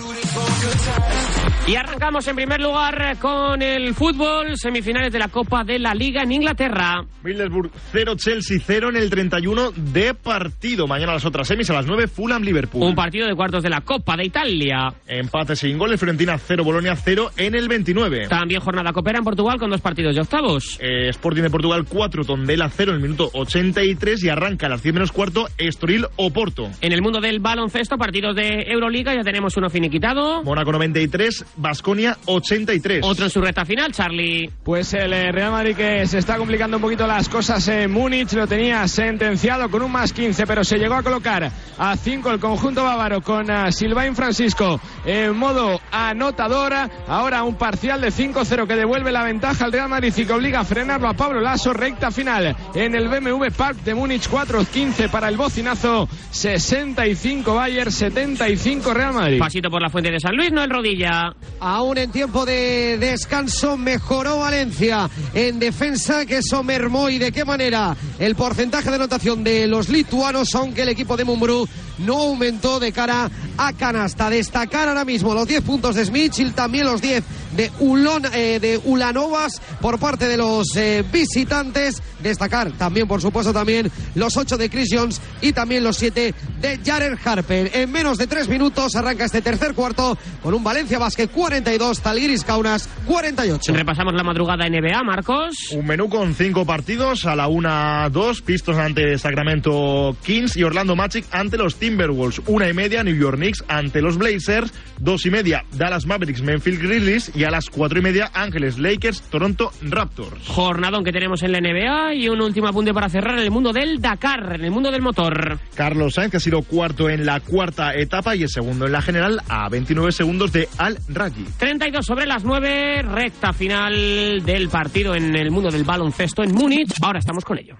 Y arrancamos en primer lugar con el fútbol, semifinales de la Copa de la Liga en Inglaterra. Middlesbrough 0, Chelsea 0 en el 31 de partido. Mañana las otras semis a las 9, Fulham, Liverpool. Un partido de cuartos de la Copa de Italia. Empate sin goles, Fiorentina 0, Bolonia 0 en el 29. También jornada copera en Portugal con dos partidos de octavos. Eh, Sporting de Portugal 4, Tondela 0 en el minuto 83 y arranca a las 10 menos cuarto Estoril Oporto. En el mundo del baloncesto, partidos de Euroliga, ya tenemos uno finiquitado. Mónaco 93, Basconia 83. Otro en su recta final, Charlie. Pues el eh, Real Madrid que se está complicando un poquito las cosas en Múnich, lo tenía sentenciado con un más 15, pero se llegó a colocar a 5 el conjunto bávaro con uh, Silvain Francisco en modo anotadora. Ahora un parcial de 5-0 que devuelve la ventaja al Real Madrid y que obliga a frenarlo a Pablo Lasso. Recta final en el BMW Park de Múnich, 4-15 para el bocinazo, 65 Bayern, 75 Real Madrid. Pasito por la fuente de San Luis, no el rodilla. Aún en tiempo de descanso mejoró Valencia en defensa, que eso mermó y de qué manera el porcentaje de anotación de los lituanos, aunque el equipo de Mumbrú no aumentó de cara a canasta. Destacar ahora mismo los 10 puntos de Smichil, también los 10 de, Ulon, eh, de Ulanovas por parte de los eh, visitantes. Destacar también, por supuesto, también los 8 de Chris Jones y también los 7 de Jared Harper. En menos de 3 minutos arranca este tercer cuarto con un Valencia Basket 42, Talgiris Kaunas 48. Repasamos la madrugada NBA, Marcos. Un menú con cinco partidos. A la una a dos, Pistons ante Sacramento Kings y Orlando Magic ante los Timberwolves. Una y media, New York Knicks ante los Blazers. Dos y media, Dallas Mavericks, Memphis Grizzlies. Y a las cuatro y media, Ángeles Lakers, Toronto Raptors. Jornadón que tenemos en la NBA y un último apunte para cerrar en el mundo del Dakar, en el mundo del motor. Carlos Sainz, que ha sido cuarto en la cuarta etapa y el segundo en la general, a 29 segundos de Al Raji. 32 sobre las 9, recta final del partido en el mundo del baloncesto en Múnich. Ahora estamos con ello.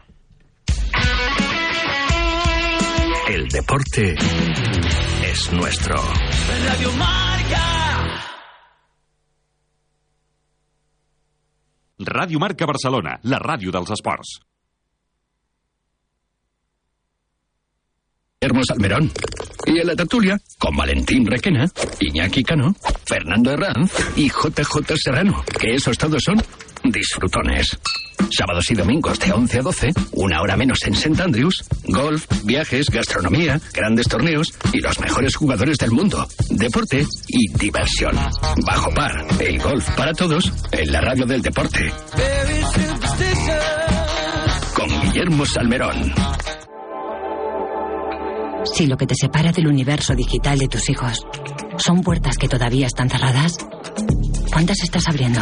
El deporte es nuestro. Radio Marca. Ràdio Marca Barcelona, la ràdio dels esports. Guillermo Salmerón. Y en la tertulia, con Valentín Requena, Iñaki Cano, Fernando Herranz y JJ Serrano, que esos todos son disfrutones. Sábados y domingos de 11 a 12, una hora menos en St. Andrews, golf, viajes, gastronomía, grandes torneos y los mejores jugadores del mundo, deporte y diversión. Bajo par, el golf para todos en la radio del deporte. Con Guillermo Salmerón. Si lo que te separa del universo digital de tus hijos son puertas que todavía están cerradas, ¿cuántas estás abriendo?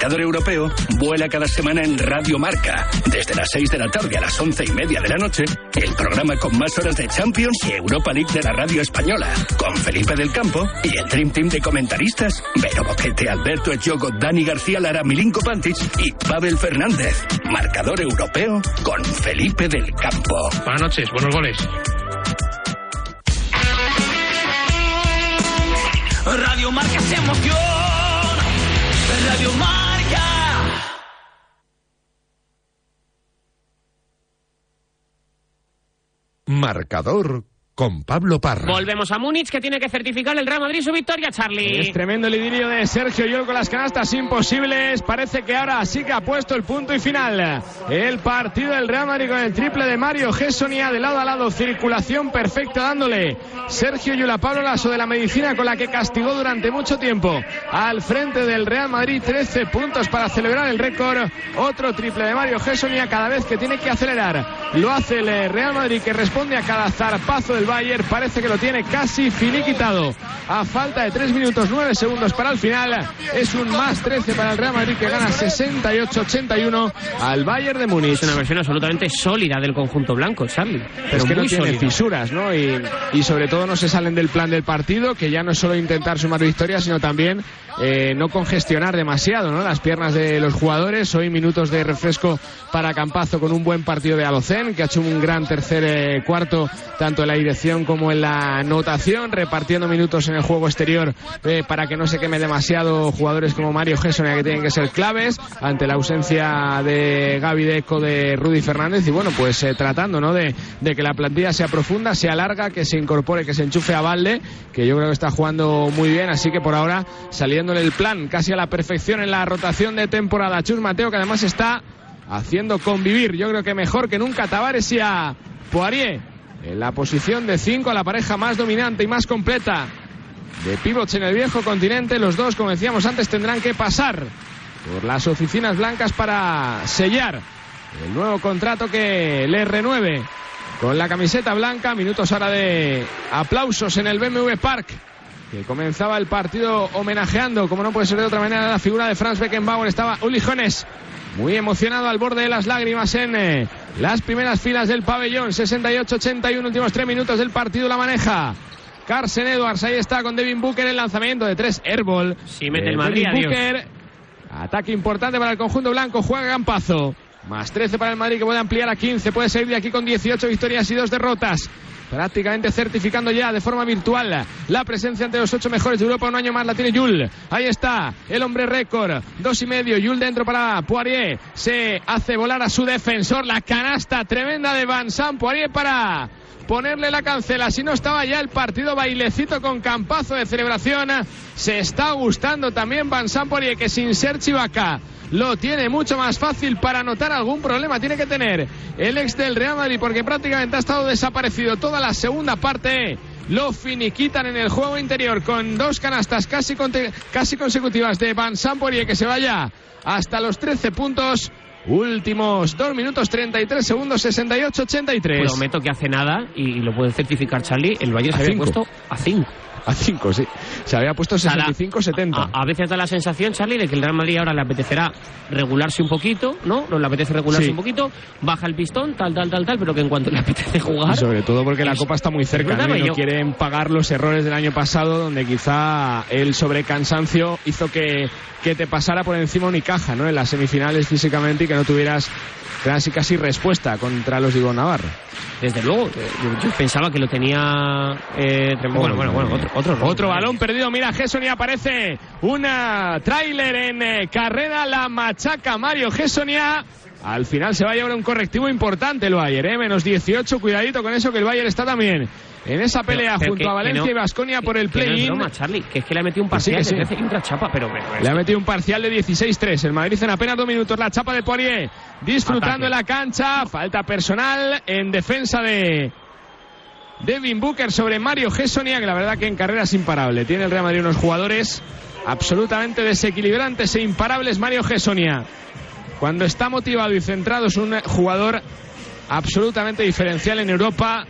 Marcador Europeo vuela cada semana en Radio Marca. Desde las 6 de la tarde a las once y media de la noche, el programa con más horas de Champions y Europa League de la radio española. Con Felipe del Campo y el Dream Team de comentaristas: Vero Boquete, Alberto Echogo, Dani García Lara, Milinko Pantic y Pavel Fernández. Marcador Europeo con Felipe del Campo. Buenas noches, buenos goles. Radio Marca se emoción. Marcador con Pablo Parra. Volvemos a Múnich, que tiene que certificar el Real Madrid su victoria, Charlie. Es tremendo el idilio de Sergio Yol con las canastas imposibles. Parece que ahora sí que ha puesto el punto y final. El partido del Real Madrid con el triple de Mario Gessonia de lado a lado. Circulación perfecta dándole Sergio Yul a Pablo Lasso de la medicina con la que castigó durante mucho tiempo al frente del Real Madrid. 13 puntos para celebrar el récord. Otro triple de Mario Gessonia cada vez que tiene que acelerar. Lo hace el Real Madrid que responde a cada zarpazo del Bayern parece que lo tiene casi finiquitado. A falta de 3 minutos 9 segundos para el final, es un más 13 para el Real Madrid que gana 68-81 al Bayern de Múnich. Es una versión absolutamente sólida del conjunto blanco, Charlie. Pero es que muy no tiene sólida. fisuras, ¿no? Y, y sobre todo no se salen del plan del partido, que ya no es solo intentar sumar victorias, sino también eh, no congestionar demasiado, ¿no? Las piernas de los jugadores. Hoy minutos de refresco para Campazo con un buen partido de Alocen, que ha hecho un gran tercer eh, cuarto, tanto en la dirección como en la anotación, repartiendo minutos en el juego exterior eh, para que no se queme demasiado jugadores como Mario Gessonia que tienen que ser claves ante la ausencia de Gaby Deco, de Rudy Fernández y bueno, pues tratando ¿no? de, de que la plantilla sea profunda, sea larga, que se incorpore, que se enchufe a Valde, que yo creo que está jugando muy bien, así que por ahora el plan casi a la perfección en la rotación de temporada. Chus Mateo que además está haciendo convivir, yo creo que mejor que nunca Tavares y a Poirier en la posición de 5 la pareja más dominante y más completa de pivots en el viejo continente. Los dos, como decíamos antes, tendrán que pasar por las oficinas blancas para sellar el nuevo contrato que le renueve con la camiseta blanca. Minutos ahora de aplausos en el BMW Park. Que comenzaba el partido homenajeando, como no puede ser de otra manera, la figura de Franz Beckenbauer. Estaba Uli Jones muy emocionado al borde de las lágrimas en eh, las primeras filas del pabellón. 68-81, últimos tres minutos del partido la maneja. Carson Edwards, ahí está con Devin Booker el lanzamiento de tres airball. Sí, mete de el Madrid, Devin. Booker. Ataque importante para el conjunto blanco, juega Gampazo. Más 13 para el Madrid que puede ampliar a 15, puede salir de aquí con 18 victorias y dos derrotas. Prácticamente certificando ya de forma virtual la presencia ante los ocho mejores de Europa. Un año más la tiene Yul. Ahí está el hombre récord. Dos y medio. Yul dentro para Poirier. Se hace volar a su defensor. La canasta tremenda de Van Sam. Poirier para ponerle la cancela. Si no estaba ya el partido bailecito con campazo de celebración. Se está gustando también Van Sampoli que sin ser Chivaca lo tiene mucho más fácil para anotar algún problema. Tiene que tener el ex del Real Madrid porque prácticamente ha estado desaparecido toda la segunda parte. Lo finiquitan en el juego interior con dos canastas casi, consecutivas de Van Sampoli que se vaya hasta los 13 puntos. Últimos 2 minutos 33 segundos 68-83. Prometo que hace nada, y lo puede certificar Charlie, el Valle se había puesto a 5. A 5, sí. Se había puesto 65-70. A, a, veces da la sensación, Charlie, de que el Real Madrid ahora le apetecerá regularse un poquito, ¿no? No le apetece regularse Sí. un poquito, baja el pistón, tal, tal, tal, tal, pero que en cuanto le apetece jugar. Y sobre todo porque la Copa está muy cerca ¿no? y no quieren pagar los errores del año pasado donde quizá el sobrecansancio hizo que, que te pasara por encima Unicaja ¿no? en las semifinales físicamente y que no tuvieras casi casi respuesta contra los de Navarro. Desde luego, yo, yo pensaba que lo tenía. eh, bueno, bueno, bueno, otro, otro, Otro balón perdido, mira Gesson y aparece una tráiler en eh, carrera, la machaca Mario Gessonia. Al final se va a llevar un correctivo importante el Bayern, ¿eh? menos 18, cuidadito con eso que el Bayern está también en esa pelea pero junto que- a Valencia no- y Vasconia por el no play-in. Charlie, que es que le ha metido un Que sí, parcial sí. de 13 y otra chapa, pero. pero Le ha metido un parcial de 16-3. El Madrid en apenas dos minutos. La chapa de Poirier disfrutando en la cancha. Falta personal en defensa de Devin Booker sobre Mario Gessonia, que la verdad que en carrera es imparable. Tiene el Real Madrid unos jugadores absolutamente desequilibrantes e imparables. Mario Gessonia, cuando está motivado y centrado, es un jugador absolutamente diferencial en Europa.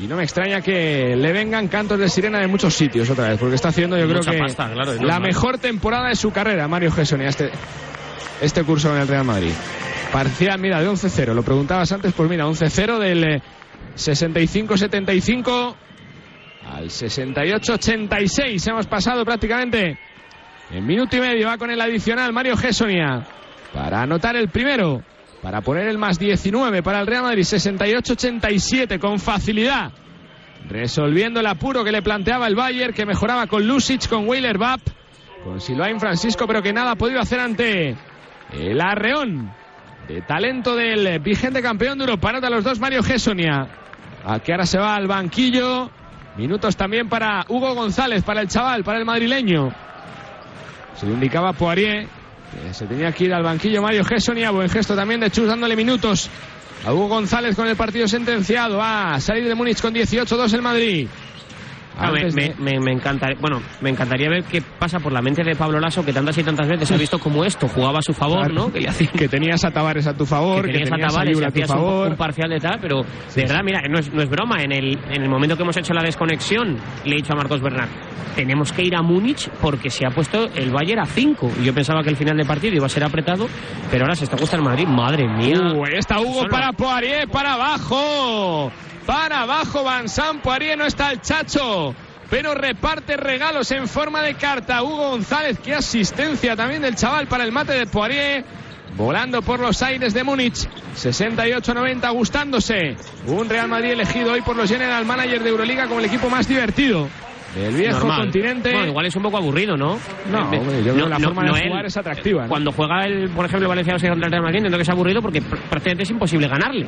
Y no me extraña que le vengan cantos de sirena de muchos sitios otra vez, porque está haciendo yo creo que pasta, claro, es la mejor temporada de su carrera, Mario Gessonia, este, este curso en el Real Madrid. Parcial, mira, de 11-0, lo preguntabas antes, pues mira, 11-0 del eh, 65-75 al 68-86. Hemos pasado prácticamente en minuto y medio, va con el adicional Mario Gessonia para anotar el primero, para poner el más 19 para el Real Madrid, 68-87 con facilidad. Resolviendo el apuro que le planteaba el Bayern, que mejoraba con Lusic, con Weiler Bap, con Silvain Francisco, pero que nada ha podido hacer ante el arreón de talento del vigente campeón de Europa. Anota los dos Mario Gessonia, a que ahora se va al banquillo. Minutos también para Hugo González, para el chaval, para el madrileño. Se le indicaba Poirier se tenía que ir al banquillo Mario Gessonia. Buen gesto también de Chus dándole minutos a Hugo González con el partido sentenciado. A salir de Múnich con 18-2 el Madrid. Me, me, de- me- me encantaría, bueno, me encantaría ver qué pasa por la mente de Pablo Lasso, que tantas y tantas veces ha visto como esto jugaba a su favor, Claro. ¿no? Que le que tenías a Tavares a tu favor, que que tenías a tenías a Tavares Yul a tu hacías un, favor. un parcial de tal, pero de verdad, mira, no es, no es broma. En el, en el momento que hemos hecho la desconexión, le he dicho a Marcos Bernat, tenemos que ir a Múnich porque se ha puesto el Bayern a 5. Y yo pensaba que el final de partido iba a ser apretado, pero ahora se está gustando el Madrid. Madre mía. Uh, está Hugo Solo- para Poirier, para abajo. Para abajo, Van San Poirier, no está el Chacho. Pero reparte regalos en forma de carta. Hugo González, qué asistencia también del chaval para el mate de Poirier. Volando por los aires de Múnich. 68-90, gustándose. Un Real Madrid elegido hoy por los General Manager de Euroliga como el equipo más divertido del viejo Normal. continente. Bueno, igual es un poco aburrido, ¿no? No, Eh, hombre, yo creo que la forma de él. jugar es atractiva. ¿no? Cuando juega, el, por ejemplo, el Valencia contra el Real Madrid, entiendo que es aburrido porque pr- prácticamente es imposible ganarle.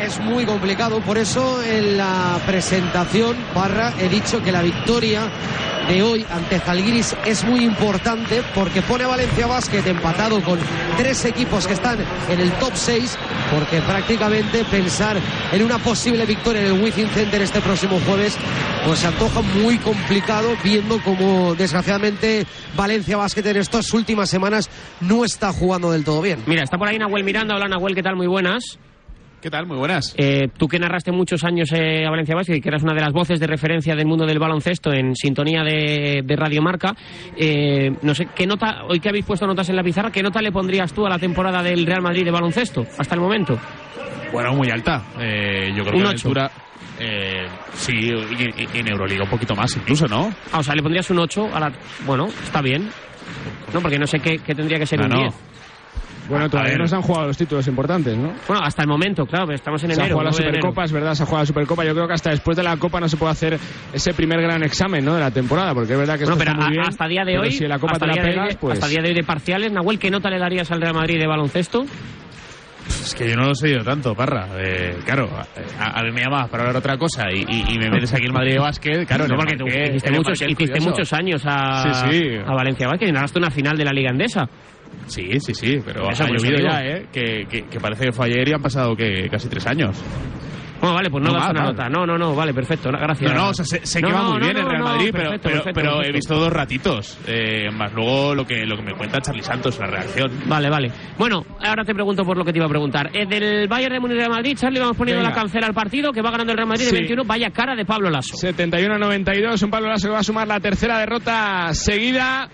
Es muy complicado, por eso en la presentación, Barra, he dicho que la victoria de hoy ante Zalgiris es muy importante porque pone a Valencia Basket empatado con tres equipos que están en el top 6, porque prácticamente pensar en una posible victoria en el Wizzing Center este próximo jueves, pues se antoja muy complicado viendo como desgraciadamente Valencia Basket en estas últimas semanas no está jugando del todo bien. Mira, está por ahí Nahuel Miranda. Hola Nahuel, ¿qué tal? Muy buenas. ¿Qué tal? Muy buenas. Eh, tú que narraste muchos años eh, a Valencia Basket y que eras una de las voces de referencia del mundo del baloncesto en sintonía de, de Radio Marca, eh, no sé, ¿qué nota, hoy que habéis puesto notas en la pizarra, qué nota le pondrías tú a la temporada del Real Madrid de baloncesto hasta el momento? Bueno, muy alta. Eh, yo creo Un que la ocho. altura. eh, sí, y en Euroliga un poquito más incluso, ¿no? Ah, o sea, le pondrías un 8 a la... Bueno, está bien. No, porque no sé qué, qué tendría que ser No, un no. 10. Bueno, todavía no se han jugado los títulos importantes, ¿no? Bueno, hasta el momento, claro, pero estamos en Se ha enero. jugado la 9 de enero. Supercopa, es verdad, se ha jugado la Supercopa. Yo creo que hasta después de la Copa no se puede hacer ese primer gran examen, ¿no? De la temporada, porque es verdad que Bueno, pero está muy bien. hasta día de hoy, si la Copa hasta, te la día de pegas, hoy, pues... hasta día de hoy de parciales, Nahuel, ¿qué nota le darías al Real Madrid de baloncesto? Es que yo no lo sé yo tanto, Parra. Eh, claro, a, a mí me llamabas para hablar otra cosa y, y- y me metes aquí el Madrid de básquet. Claro, no, porque tú hiciste, muchos, hiciste años a, Sí, sí. a Valencia Vázquez y ganaste una final de la Liga Endesa. Sí, sí, sí, pero Eso, ha llovido ya, ¿eh? Que, que, que parece que fue ayer y han pasado que casi tres años. Bueno, vale, pues no, No, das mal, una mal. nota. No, no, no, vale, perfecto. Gracias. No, no, o sea, sé, sé No, que va muy no, bien el Real Madrid, pero, perfecto, pero, perfecto, pero he perfecto. visto dos ratitos. eh, más luego lo que, lo que me cuenta Charlie Santos, la reacción. Vale, vale. Bueno, ahora te pregunto por lo que te iba a preguntar. Eh, del Bayern de Múnich Real Madrid, Charlie, vamos poniendo Venga. la cancela al partido, que va ganando el Real Madrid de Sí. 21. Vaya cara de Pablo Lasso. 71-92, un Pablo Lasso que va a sumar la tercera derrota seguida.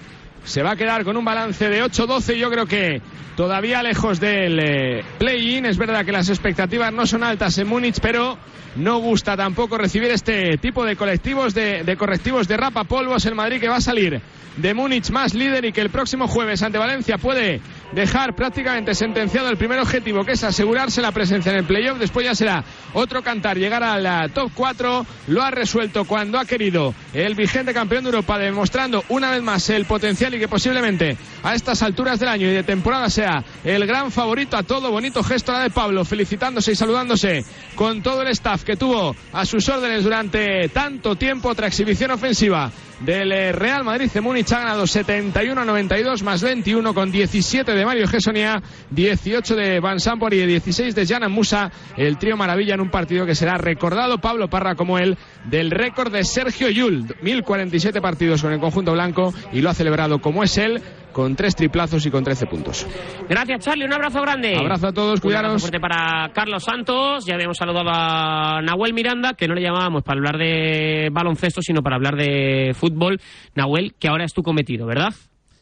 Se va a quedar con un balance de 8-12. Yo creo que todavía lejos del eh, play-in. Es verdad que las expectativas no son altas en Múnich, pero no gusta tampoco recibir este tipo de colectivos, de, de correctivos de rapa polvos. El Madrid que va a salir de Múnich más líder y que el próximo jueves ante Valencia puede dejar prácticamente sentenciado el primer objetivo, que es asegurarse la presencia en el playoff. Después ya será otro cantar llegar a la top 4. Lo ha resuelto cuando ha querido el vigente campeón de Europa, demostrando una vez más el potencial y que posiblemente a estas alturas del año y de temporada sea el gran favorito a todo. Bonito gesto la de Pablo, felicitándose y saludándose con todo el staff que tuvo a sus órdenes durante tanto tiempo. Otra exhibición ofensiva del eh, Real Madrid de Múnich ha ganado 71 a 92 más 21 con 17 de Mario Gessonia, 18 de Van Sampor y 16 de Jan Musa, el trío maravilla en un partido que será recordado Pablo Parra como el del récord de Sergio Yul, 1047 partidos con el conjunto blanco y lo ha celebrado como es él con tres triplazos y con 13 puntos. Gracias, Charlie. Un abrazo grande. Abrazo a todos, Un cuidaros. abrazo fuerte para Carlos Santos. Ya habíamos saludado a Nahuel Miranda, que no le llamábamos para hablar de baloncesto, sino para hablar de fútbol. Nahuel, que ahora es tu cometido, ¿verdad?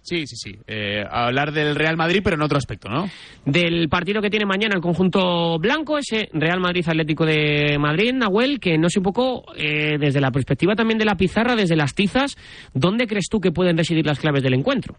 Sí, sí, sí. Eh, hablar del Real Madrid, pero en otro aspecto, ¿no? Del partido que tiene mañana el conjunto blanco, ese Real Madrid Atlético de Madrid, Nahuel, que no sé un poco, eh, desde la perspectiva también de la pizarra, desde las tizas, ¿dónde crees tú que pueden residir las claves del encuentro?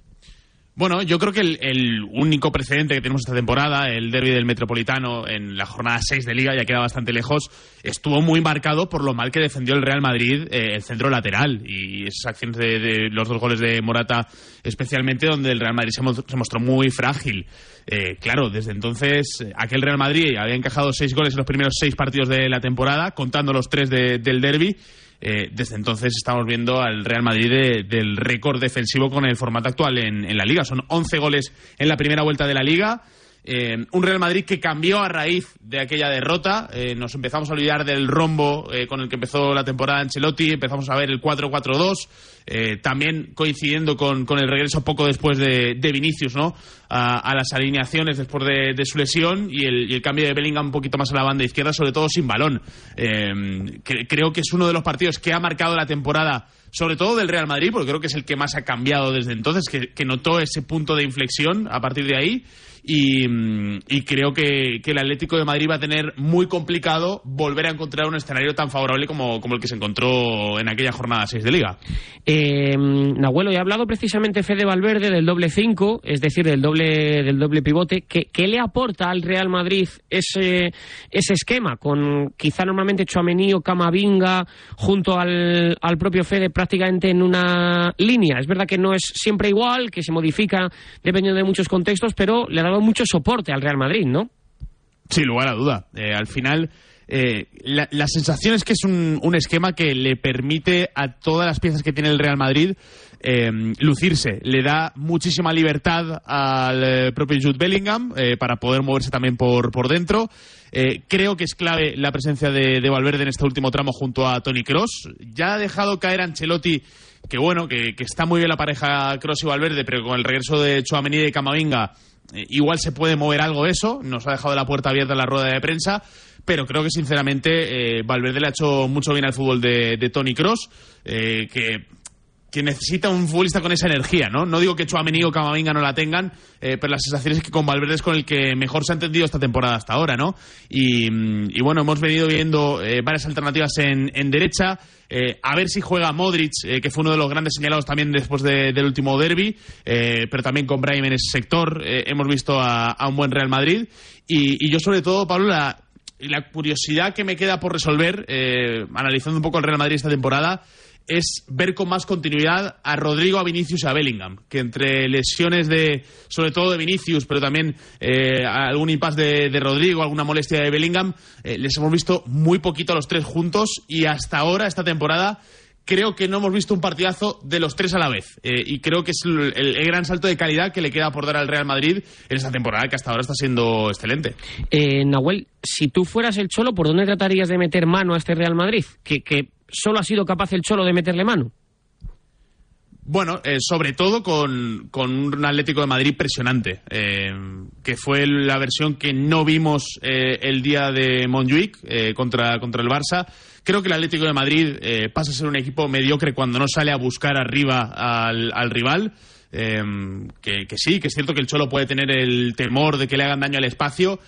Bueno, yo creo que el, el único precedente que tenemos esta temporada, el derby del Metropolitano en la jornada 6 de Liga, ya queda bastante lejos, estuvo muy marcado por lo mal que defendió el Real Madrid eh, el centro lateral y esas acciones de, los dos goles de Morata, especialmente donde el Real Madrid se, mo- se mostró muy frágil. Eh, claro, desde entonces aquel Real Madrid había encajado seis goles en los primeros seis partidos de la temporada, contando los tres de- del derby. Eh, desde entonces estamos viendo al Real Madrid de- del récord defensivo con el formato actual en, la liga. Son 11 goles en la primera vuelta de la liga. Eh, un Real Madrid que cambió a raíz de aquella derrota. Eh, nos empezamos a olvidar del rombo eh, con el que empezó la temporada Ancelotti. Empezamos a ver el 4-4-2. eh, también coincidiendo con, el regreso poco después de, Vinicius, ¿no? A, las alineaciones después de, su lesión y el, cambio de Bellingham un poquito más a la banda izquierda, sobre todo sin balón. Cre- creo que es uno de los partidos que ha marcado la temporada, sobre todo del Real Madrid, porque creo que es el que más ha cambiado desde entonces, que notó ese punto de inflexión a partir de ahí. Y, mm, y creo que, el Atlético de Madrid va a tener muy complicado volver a encontrar un escenario tan favorable como, como el que se encontró en aquella jornada 6 de Liga. Eh, he hablado precisamente Fede Valverde del doble 5, es decir, del doble, del doble pivote. ¿Qué, qué le aporta al Real Madrid ese, ese esquema? Con quizá normalmente Chuamení o Camavinga junto al, al propio Fede prácticamente en una línea. Es verdad que no es siempre igual, que se modifica dependiendo de muchos contextos, pero le ha dado mucho soporte al Real Madrid, ¿no? Sin lugar a duda. Eh, al final, eh, la, sensación es que es un, esquema que le permite a todas las piezas que tiene el Real Madrid eh, lucirse. Le da muchísima libertad al propio Jude Bellingham para poder moverse también por, por dentro. Creo que es clave la presencia de, de Valverde en este último tramo junto a Tony Cross. Ya ha dejado caer Ancelotti que bueno, que, está muy bien la pareja Cross y Valverde, pero con el regreso de Chouameni y de Camavinga igual se puede mover algo eso, nos ha dejado la puerta abierta la rueda de prensa, pero creo que sinceramente eh, Valverde le ha hecho mucho bien al fútbol de, de Tony Cross, que, que necesita un futbolista con esa energía, ¿no? No digo que Chouameni o Camavinga no la tengan, eh, pero la sensación es que con Valverde es con el que mejor se ha entendido esta temporada hasta ahora, ¿no? Y, mm, bueno, hemos venido viendo eh, varias alternativas en, derecha, eh, a ver si juega Modric, que fue uno de los grandes señalados también después de- del último derby, pero también con Brahim en ese sector hemos visto a, un buen Real Madrid. Y, yo sobre todo, Pablo, la, curiosidad que me queda por resolver, analizando un poco el Real Madrid esta temporada, es ver con más continuidad a Rodrigo, a Vinicius y a Bellingham, que entre lesiones de, sobre todo de Vinicius, pero también eh, algún impasse de, de Rodrigo, alguna molestia de Bellingham, eh, les hemos visto muy poquito a los tres juntos y hasta ahora, esta temporada, creo que no hemos visto un partidazo de los tres a la vez. Eh, y creo que es el gran salto de calidad que le queda por dar al Real Madrid en esta temporada, que hasta ahora está siendo excelente. Eh, Nahuel, si tú fueras el Cholo, ¿por dónde tratarías de meter mano a este Real Madrid? Que, que solo ha sido capaz el Cholo de meterle mano. Bueno, eh, sobre todo con, con un Atlético de Madrid presionante, eh, que fue la versión que no vimos eh, el día de Montjuic contra, contra el Barça. Creo que el Atlético de Madrid pasa a ser un equipo mediocre cuando no sale a buscar arriba al, al rival. que, que sí, que es cierto que el Cholo puede tener el temor de que le hagan daño al espacio,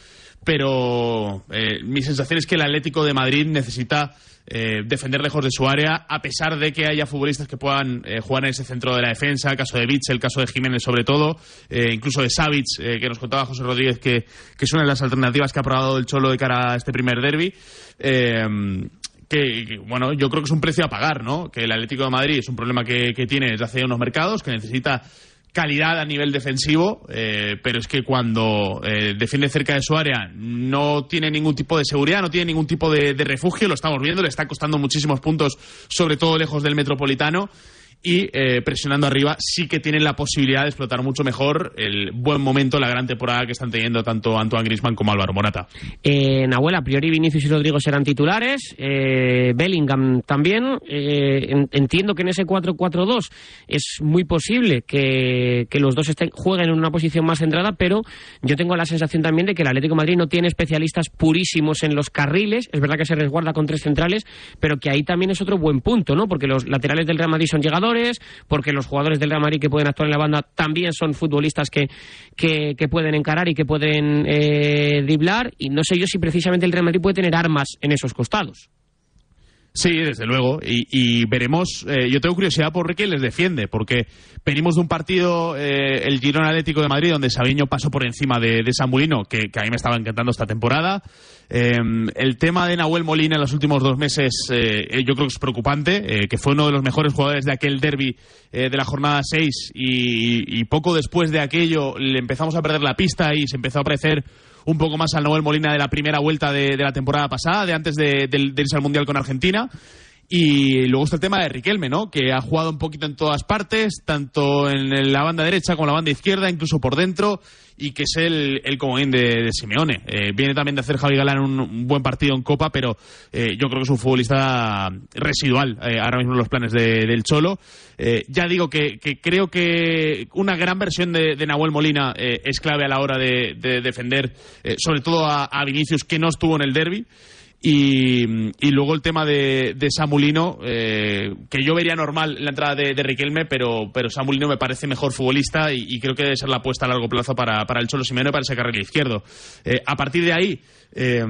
pero mi sensación es que el Atlético de Madrid necesita eh, defender lejos de su área, a pesar de que haya futbolistas que puedan eh, jugar en ese centro de la defensa, el caso de Vitz, el caso de Jiménez sobre todo, eh, incluso de Savic, eh, que nos contaba José Rodríguez que, que es una de las alternativas que ha probado el Cholo de cara a este primer derby. Que, que, bueno, yo creo que es un precio a pagar, ¿no? Que el Atlético de Madrid es un problema que, que tiene desde hace unos mercados, que necesita calidad a nivel defensivo, eh, pero es que cuando eh, defiende cerca de su área no tiene ningún tipo de seguridad, no tiene ningún tipo de, de refugio, lo estamos viendo, le está costando muchísimos puntos, sobre todo lejos del metropolitano. Y eh, presionando arriba sí que tienen la posibilidad de explotar mucho mejor el buen momento, la gran temporada que están teniendo tanto Antoine Griezmann como Álvaro Morata. Eh, Nahuel, a priori Vinicius y Rodrigo serán titulares, eh, Bellingham también. Eh, en- entiendo que en ese 4-4-2 es muy posible que, que los dos estén, jueguen en una posición más centrada, pero yo tengo la sensación también de que el Atlético Madrid no tiene especialistas purísimos en los carriles. Es verdad que se resguarda con tres centrales, pero que ahí también es otro buen punto, ¿no? Porque los laterales del Real Madrid son porque los jugadores del Real Madrid que pueden actuar en la banda también son futbolistas que, que, que pueden encarar y que pueden eh, driblar. Y no sé yo si precisamente el Real Madrid puede tener armas en esos costados. Sí, desde luego. Y, y veremos. eh, yo tengo curiosidad por qué les defiende, porque venimos de un partido, eh, el Girona Atlético de Madrid, donde Sabiño pasó por encima de, de Samulino, que, a mí me estaba encantando esta temporada. Eh, el tema de Nahuel Molina en los últimos dos meses, eh, yo creo que es preocupante, eh, que fue uno de los mejores jugadores de aquel derby eh, de la jornada 6 y, poco después de aquello le empezamos a perder la pista y se empezó a parecer un poco más al Noel Molina de la primera vuelta de, la temporada pasada, de antes de, de irse al Mundial con Argentina. Y luego está el tema de Riquelme, ¿no? Que ha jugado un poquito en todas partes, tanto en la banda derecha como en la banda izquierda, incluso por dentro, y que es el, el comodín de, de Simeone. Eh, viene también de hacer Javi Galán un, un buen partido en Copa, pero eh, yo creo que es un futbolista residual eh, ahora mismo en los planes de- del Cholo. Eh, ya digo que, creo que una gran versión de, Nahuel Molina eh, es clave a la hora de, de defender, sobre todo a Vinicius, que no estuvo en el derby. Y, luego el tema de, de Samulino, eh, que yo vería normal la entrada de, Riquelme, pero, pero Samulino me parece mejor futbolista y, creo que debe ser la apuesta a largo plazo para, para el Cholo Simeone para ese carril izquierdo. Eh, a partir de ahí, eh,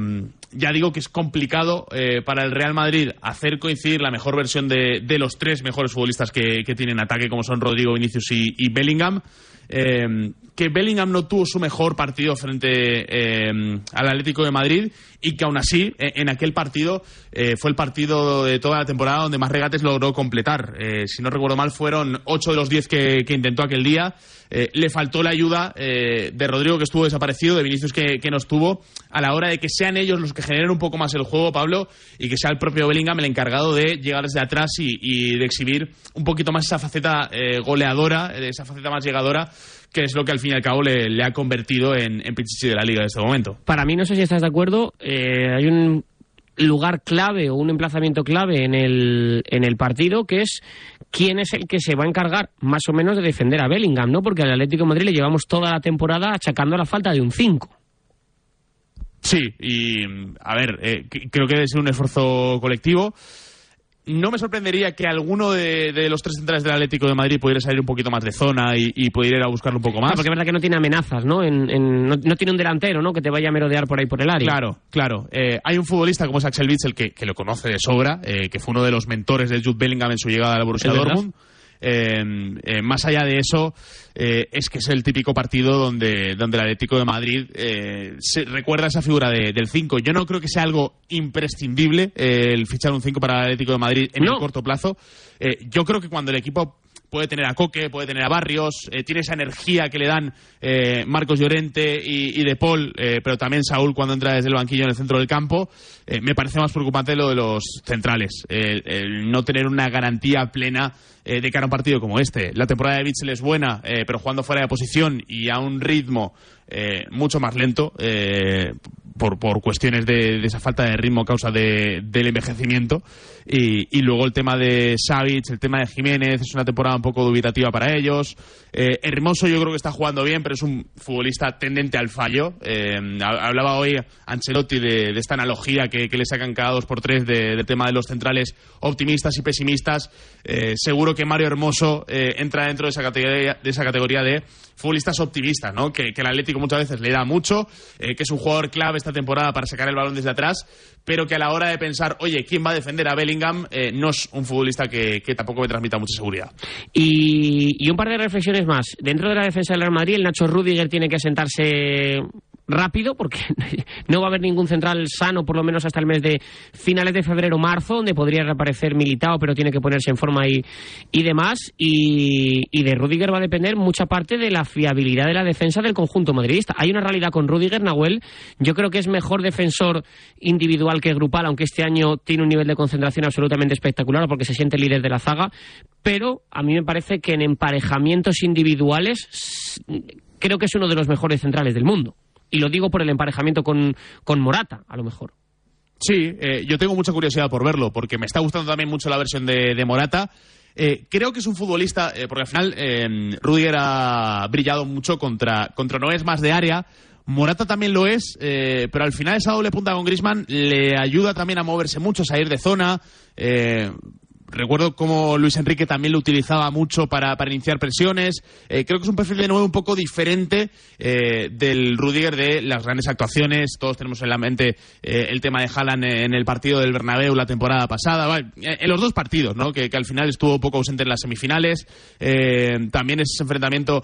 ya digo que es complicado para el Real Madrid hacer coincidir la mejor versión de, de los tres mejores futbolistas que, tienen ataque, como son Rodrigo, Vinicius y Bellingham. Eh, que Bellingham no tuvo su mejor partido frente eh, al Atlético de Madrid y que aún así eh, en aquel partido eh, fue el partido de toda la temporada donde más regates logró completar. Si no recuerdo mal, fueron 8 de los 10 que, intentó aquel día. Le faltó la ayuda de Rodrigo, que estuvo desaparecido, de Vinicius, que, que no estuvo, a la hora de que sean ellos los que generen un poco más el juego, Pablo, y que sea el propio Bellingham el encargado de llegar desde atrás y, de exhibir un poquito más esa faceta goleadora, esa faceta más llegadora, que es lo que al fin y al cabo le, le ha convertido en, en Pichichi de la liga en este momento. Para mí, no sé si estás de acuerdo, eh, hay un lugar clave o un emplazamiento clave en el, en el partido que es quién es el que se va a encargar más o menos de defender a Bellingham, ¿no? Porque al Atlético de Madrid le llevamos toda la temporada achacando la falta de un 5. Sí, y a ver, eh, creo que debe ser un esfuerzo colectivo. No me sorprendería que alguno de, de los tres centrales del Atlético de Madrid pudiera salir un poquito más de zona y, y pudiera ir a buscarlo un poco más. Ah, porque es verdad que no tiene amenazas, ¿no? En- en- no, no tiene un delantero, ¿no? Que te vaya a merodear por ahí por el área. Claro, claro. Eh, hay un futbolista como es Axel Witsel que, que lo conoce de sobra, eh, que fue uno de los mentores del Jude Bellingham en su llegada al Borussia verdad. Dortmund. eh, eh, más allá de eso, eh, es que es el típico partido donde, donde el Atlético de Madrid eh, se recuerda esa figura de- del 5. Yo no creo que sea algo imprescindible el fichar un 5 para el Atlético de Madrid en el corto plazo. Yo creo que cuando el equipo puede tener a Coque, puede tener a Barrios, eh, tiene esa energía que le dan eh, Marcos Llorente y, De Paul, eh, pero también Saúl cuando entra desde el banquillo en el centro del campo, eh, me parece más preocupante lo de los centrales, el, no tener una garantía plena de cara a un partido como este. La temporada de Bitzel es buena, pero jugando fuera de posición y a un ritmo mucho más lento, por, por cuestiones de, de esa falta de ritmo a causa de- del envejecimiento. Y, y luego el tema de Savic, el tema de Jiménez, es una temporada un poco dubitativa para ellos. Eh, Hermoso yo creo que está jugando bien, pero es un futbolista tendente al fallo. Eh, ha- hablaba hoy Ancelotti de, de esta analogía que, le sacan cada dos por tres de- del tema de los centrales optimistas y pesimistas. Eh, seguro que Mario Hermoso eh, entra dentro de esa categoría de, esa categoría de futbolistas optimistas, ¿no? que, que el Atlético muchas veces le da mucho, eh, que es un jugador clave esta temporada para sacar el balón desde atrás, pero que a la hora de pensar, oye, ¿quién va a defender a Bellingham? Eh, no es un futbolista que, que tampoco me transmita mucha seguridad. Y, y un par de reflexiones más. Dentro de la defensa del Real Madrid, el Nacho Rudiger tiene que sentarse rápido porque no va a haber ningún central sano por lo menos hasta el mes de finales de febrero marzo donde podría reaparecer militado pero tiene que ponerse en forma y, y demás. Y, y de Rudiger va a depender mucha parte de la fiabilidad de la defensa del conjunto madridista. Hay una realidad con Rudiger Nahuel. Yo creo que es mejor defensor individual que grupal aunque este año tiene un nivel de concentración absolutamente espectacular porque se siente líder de la zaga. Pero a mí me parece que en emparejamientos individuales creo que es uno de los mejores centrales del mundo. Y lo digo por el emparejamiento con, con Morata, a lo mejor. Sí, eh, yo tengo mucha curiosidad por verlo, porque me está gustando también mucho la versión de, de Morata. Eh, creo que es un futbolista, eh, porque al final Rudiger ha brillado mucho contra, contra no es más de área. Morata también lo es, pero al final esa doble punta con Grisman le ayuda también a moverse mucho, a salir de zona. Recuerdo cómo Luis Enrique también lo utilizaba mucho para, para iniciar presiones. Eh, creo que es un perfil de nuevo un poco diferente eh, del Rudiger de las grandes actuaciones. Todos tenemos en la mente eh, el tema de Haaland en el partido del Bernabéu la temporada pasada. En los dos partidos, ¿no? que, que al final estuvo poco ausente en las semifinales. También ese enfrentamiento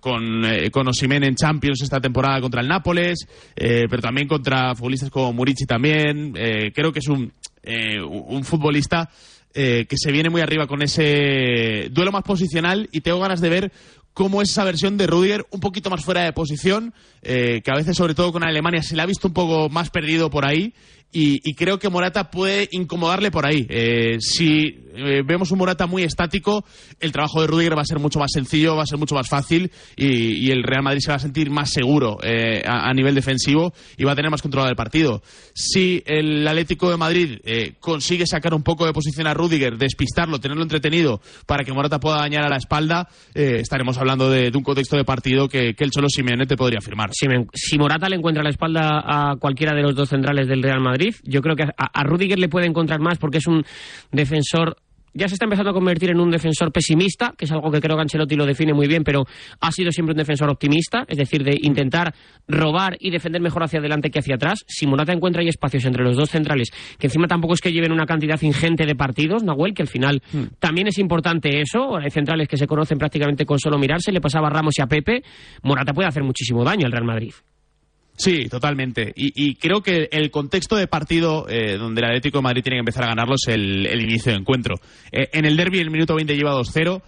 con, con Osimhen en Champions esta temporada contra el Nápoles, pero también contra futbolistas como Murici también. Creo que es un, eh, un futbolista eh, que se viene muy arriba con ese duelo más posicional y tengo ganas de ver cómo es esa versión de Rudiger un poquito más fuera de posición, eh, que a veces sobre todo con Alemania se le ha visto un poco más perdido por ahí y, creo que Morata puede incomodarle por ahí. Eh, si eh, vemos un Morata muy estático, el trabajo de Rudiger va a ser mucho más sencillo, va a ser mucho más fácil y, el Real Madrid se va a sentir más seguro eh, a, nivel defensivo y va a tener más controlado el partido. Si el Atlético de Madrid eh, consigue sacar un poco de posición a Rudiger, despistarlo, tenerlo entretenido para que Morata pueda dañar a la espalda, estaremos hablando de, un contexto de partido que, el solo Simeone te podría afirmar. Si, si Morata le encuentra la espalda a cualquiera de los dos centrales del Real Madrid, yo creo que a, a Rudiger le puede encontrar más porque es un defensor. Ya se está empezando a convertir en un defensor pesimista, que es algo que creo que Ancelotti lo define muy bien, pero ha sido siempre un defensor optimista, es decir, de intentar robar y defender mejor hacia adelante que hacia atrás. Si Morata encuentra ahí espacios entre los dos centrales, que encima tampoco es que lleven una cantidad ingente de partidos, Nahuel, que al final también es importante eso. Hay centrales que se conocen prácticamente con solo mirarse, le pasaba a Ramos y a Pepe. Morata puede hacer muchísimo daño al Real Madrid. Sí, totalmente. Y, y creo que el contexto de partido eh, donde el Atlético de Madrid tiene que empezar a ganarlo es el, el inicio de encuentro. Eh, en el derby, el minuto 20 lleva 2-0.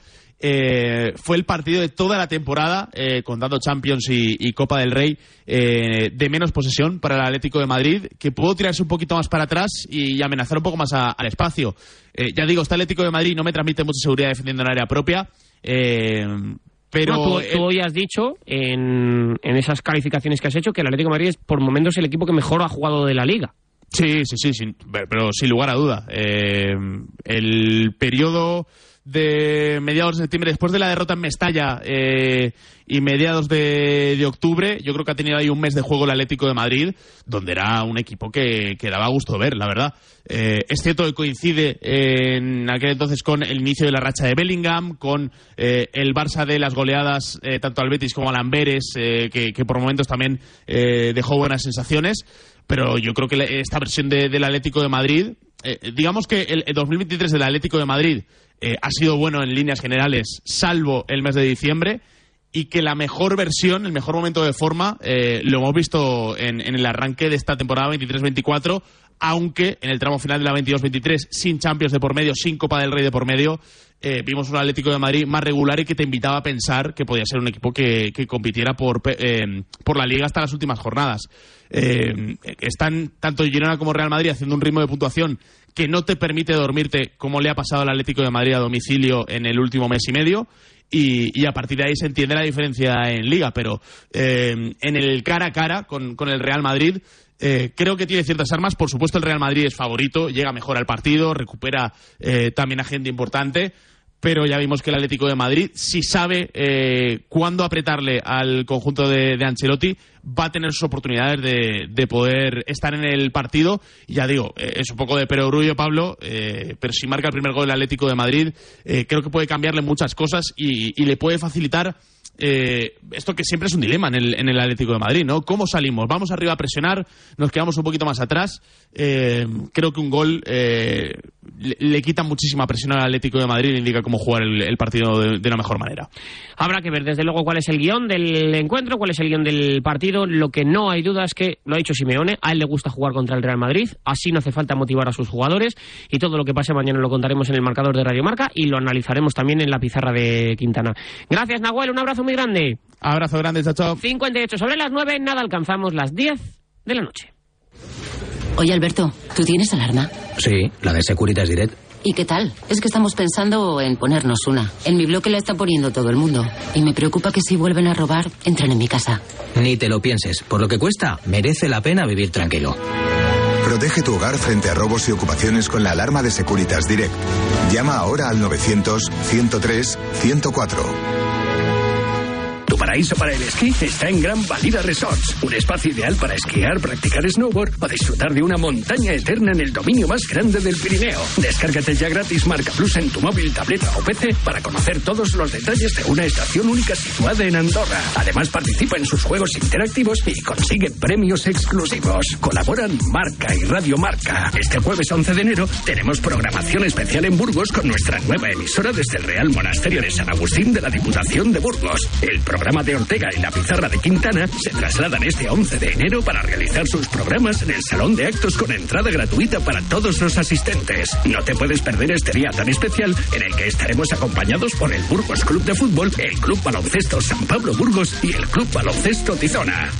Eh, fue el partido de toda la temporada, eh, contando Champions y, Copa del Rey, eh, de menos posesión para el Atlético de Madrid, que pudo tirarse un poquito más para atrás y amenazar un poco más al espacio. Eh, ya digo, este Atlético de Madrid no me transmite mucha seguridad defendiendo en área propia. Pero No, tú, tú hoy has dicho en, en esas calificaciones que has hecho que el Atlético de Madrid es por momentos el equipo que mejor ha jugado de la liga. Sí, sí, sí, sin- pero sin lugar a duda. Eh, el periodo de mediados de septiembre, después de la derrota en Mestalla eh, y mediados de, de octubre, yo creo que ha tenido ahí un mes de juego el Atlético de Madrid, donde era un equipo que, que daba gusto ver, la verdad. Eh, es cierto que coincide en aquel entonces con el inicio de la racha de Bellingham, con eh, el Barça de las goleadas eh, tanto al Betis como al Amberes, eh, que, que por momentos también eh, dejó buenas sensaciones pero yo creo que esta versión de- del Atlético de Madrid eh, digamos que el, el 2023 del Atlético de Madrid eh, ha sido bueno en líneas generales, salvo el mes de diciembre, y que la mejor versión, el mejor momento de forma, eh, lo hemos visto en, en el arranque de esta temporada 23-24, aunque en el tramo final de la 22-23, sin Champions de por medio, sin Copa del Rey de por medio, eh, vimos un Atlético de Madrid más regular y que te invitaba a pensar que podía ser un equipo que, que compitiera por, eh, por la Liga hasta las últimas jornadas. Eh, están tanto Girona como Real Madrid haciendo un ritmo de puntuación que no te permite dormirte como le ha pasado al Atlético de Madrid a domicilio en el último mes y medio. Y, y a partir de ahí se entiende la diferencia en liga, pero eh, en el cara a cara con, con el Real Madrid eh, creo que tiene ciertas armas. Por supuesto, el Real Madrid es favorito, llega mejor al partido, recupera eh, también a gente importante. Pero ya vimos que el Atlético de Madrid, si sabe eh, cuándo apretarle al conjunto de, de Ancelotti, va a tener sus oportunidades de, de poder estar en el partido. Y ya digo, eh, es un poco de perogrullo, Pablo, eh, pero si marca el primer gol el Atlético de Madrid, eh, creo que puede cambiarle muchas cosas y, y le puede facilitar eh, esto que siempre es un dilema en el, en el Atlético de Madrid, ¿no? ¿Cómo salimos? ¿Vamos arriba a presionar? ¿Nos quedamos un poquito más atrás? Eh, creo que un gol eh, le, quita muchísima presión al Atlético de Madrid y indica cómo jugar el, partido de, de la mejor manera. Habrá que ver desde luego cuál es el guion del encuentro, cuál es el guion del partido. Lo que no hay duda es que, lo ha dicho Simeone, a él le gusta jugar contra el Real Madrid, así no hace falta motivar a sus jugadores y todo lo que pase mañana lo contaremos en el marcador de Radio Marca y lo analizaremos también en la pizarra de Quintana. Gracias Nahuel, un abrazo muy grande. Abrazo grande, chao, chao. 58 sobre las 9, nada alcanzamos las 10 de la noche. Oye, Alberto, ¿tú tienes alarma? Sí, la de Securitas Direct. ¿Y qué tal? Es que estamos pensando en ponernos una. En mi bloque la está poniendo todo el mundo. Y me preocupa que si vuelven a robar, entren en mi casa. Ni te lo pienses. Por lo que cuesta, merece la pena vivir tranquilo. Protege tu hogar frente a robos y ocupaciones con la alarma de Securitas Direct. Llama ahora al 900-103-104. Paraíso para el esquí está en Gran Valida Resorts, un espacio ideal para esquiar, practicar snowboard o disfrutar de una montaña eterna en el dominio más grande del Pirineo. Descárgate ya gratis Marca Plus en tu móvil, tableta o PC para conocer todos los detalles de una estación única situada en Andorra. Además participa en sus juegos interactivos y consigue premios exclusivos. Colaboran Marca y Radio Marca. Este jueves 11 de enero tenemos programación especial en Burgos con nuestra nueva emisora desde el Real Monasterio de San Agustín de la Diputación de Burgos. El programa de Ortega y la pizarra de Quintana se trasladan este 11 de enero para realizar sus programas en el Salón de Actos con entrada gratuita para todos los asistentes. No te puedes perder este día tan especial en el que estaremos acompañados por el Burgos Club de Fútbol, el Club Baloncesto San Pablo Burgos y el Club Baloncesto Tizona.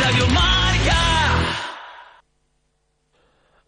Radio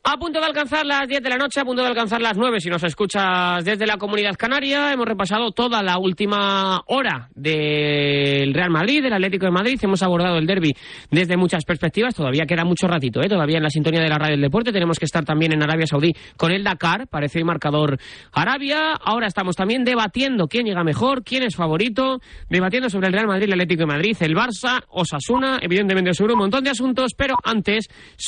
A punto de alcanzar las 10 de la noche, a punto de alcanzar las 9 si nos escuchas desde la comunidad canaria. Hemos repasado toda la última hora del Real Madrid, del Atlético de Madrid. Hemos abordado el derby desde muchas perspectivas. Todavía queda mucho ratito, ¿eh? todavía en la sintonía de la radio del deporte. Tenemos que estar también en Arabia Saudí con el Dakar. Parece el marcador Arabia. Ahora estamos también debatiendo quién llega mejor, quién es favorito. Debatiendo sobre el Real Madrid, el Atlético de Madrid, el Barça, Osasuna. Evidentemente sobre un montón de asuntos, pero antes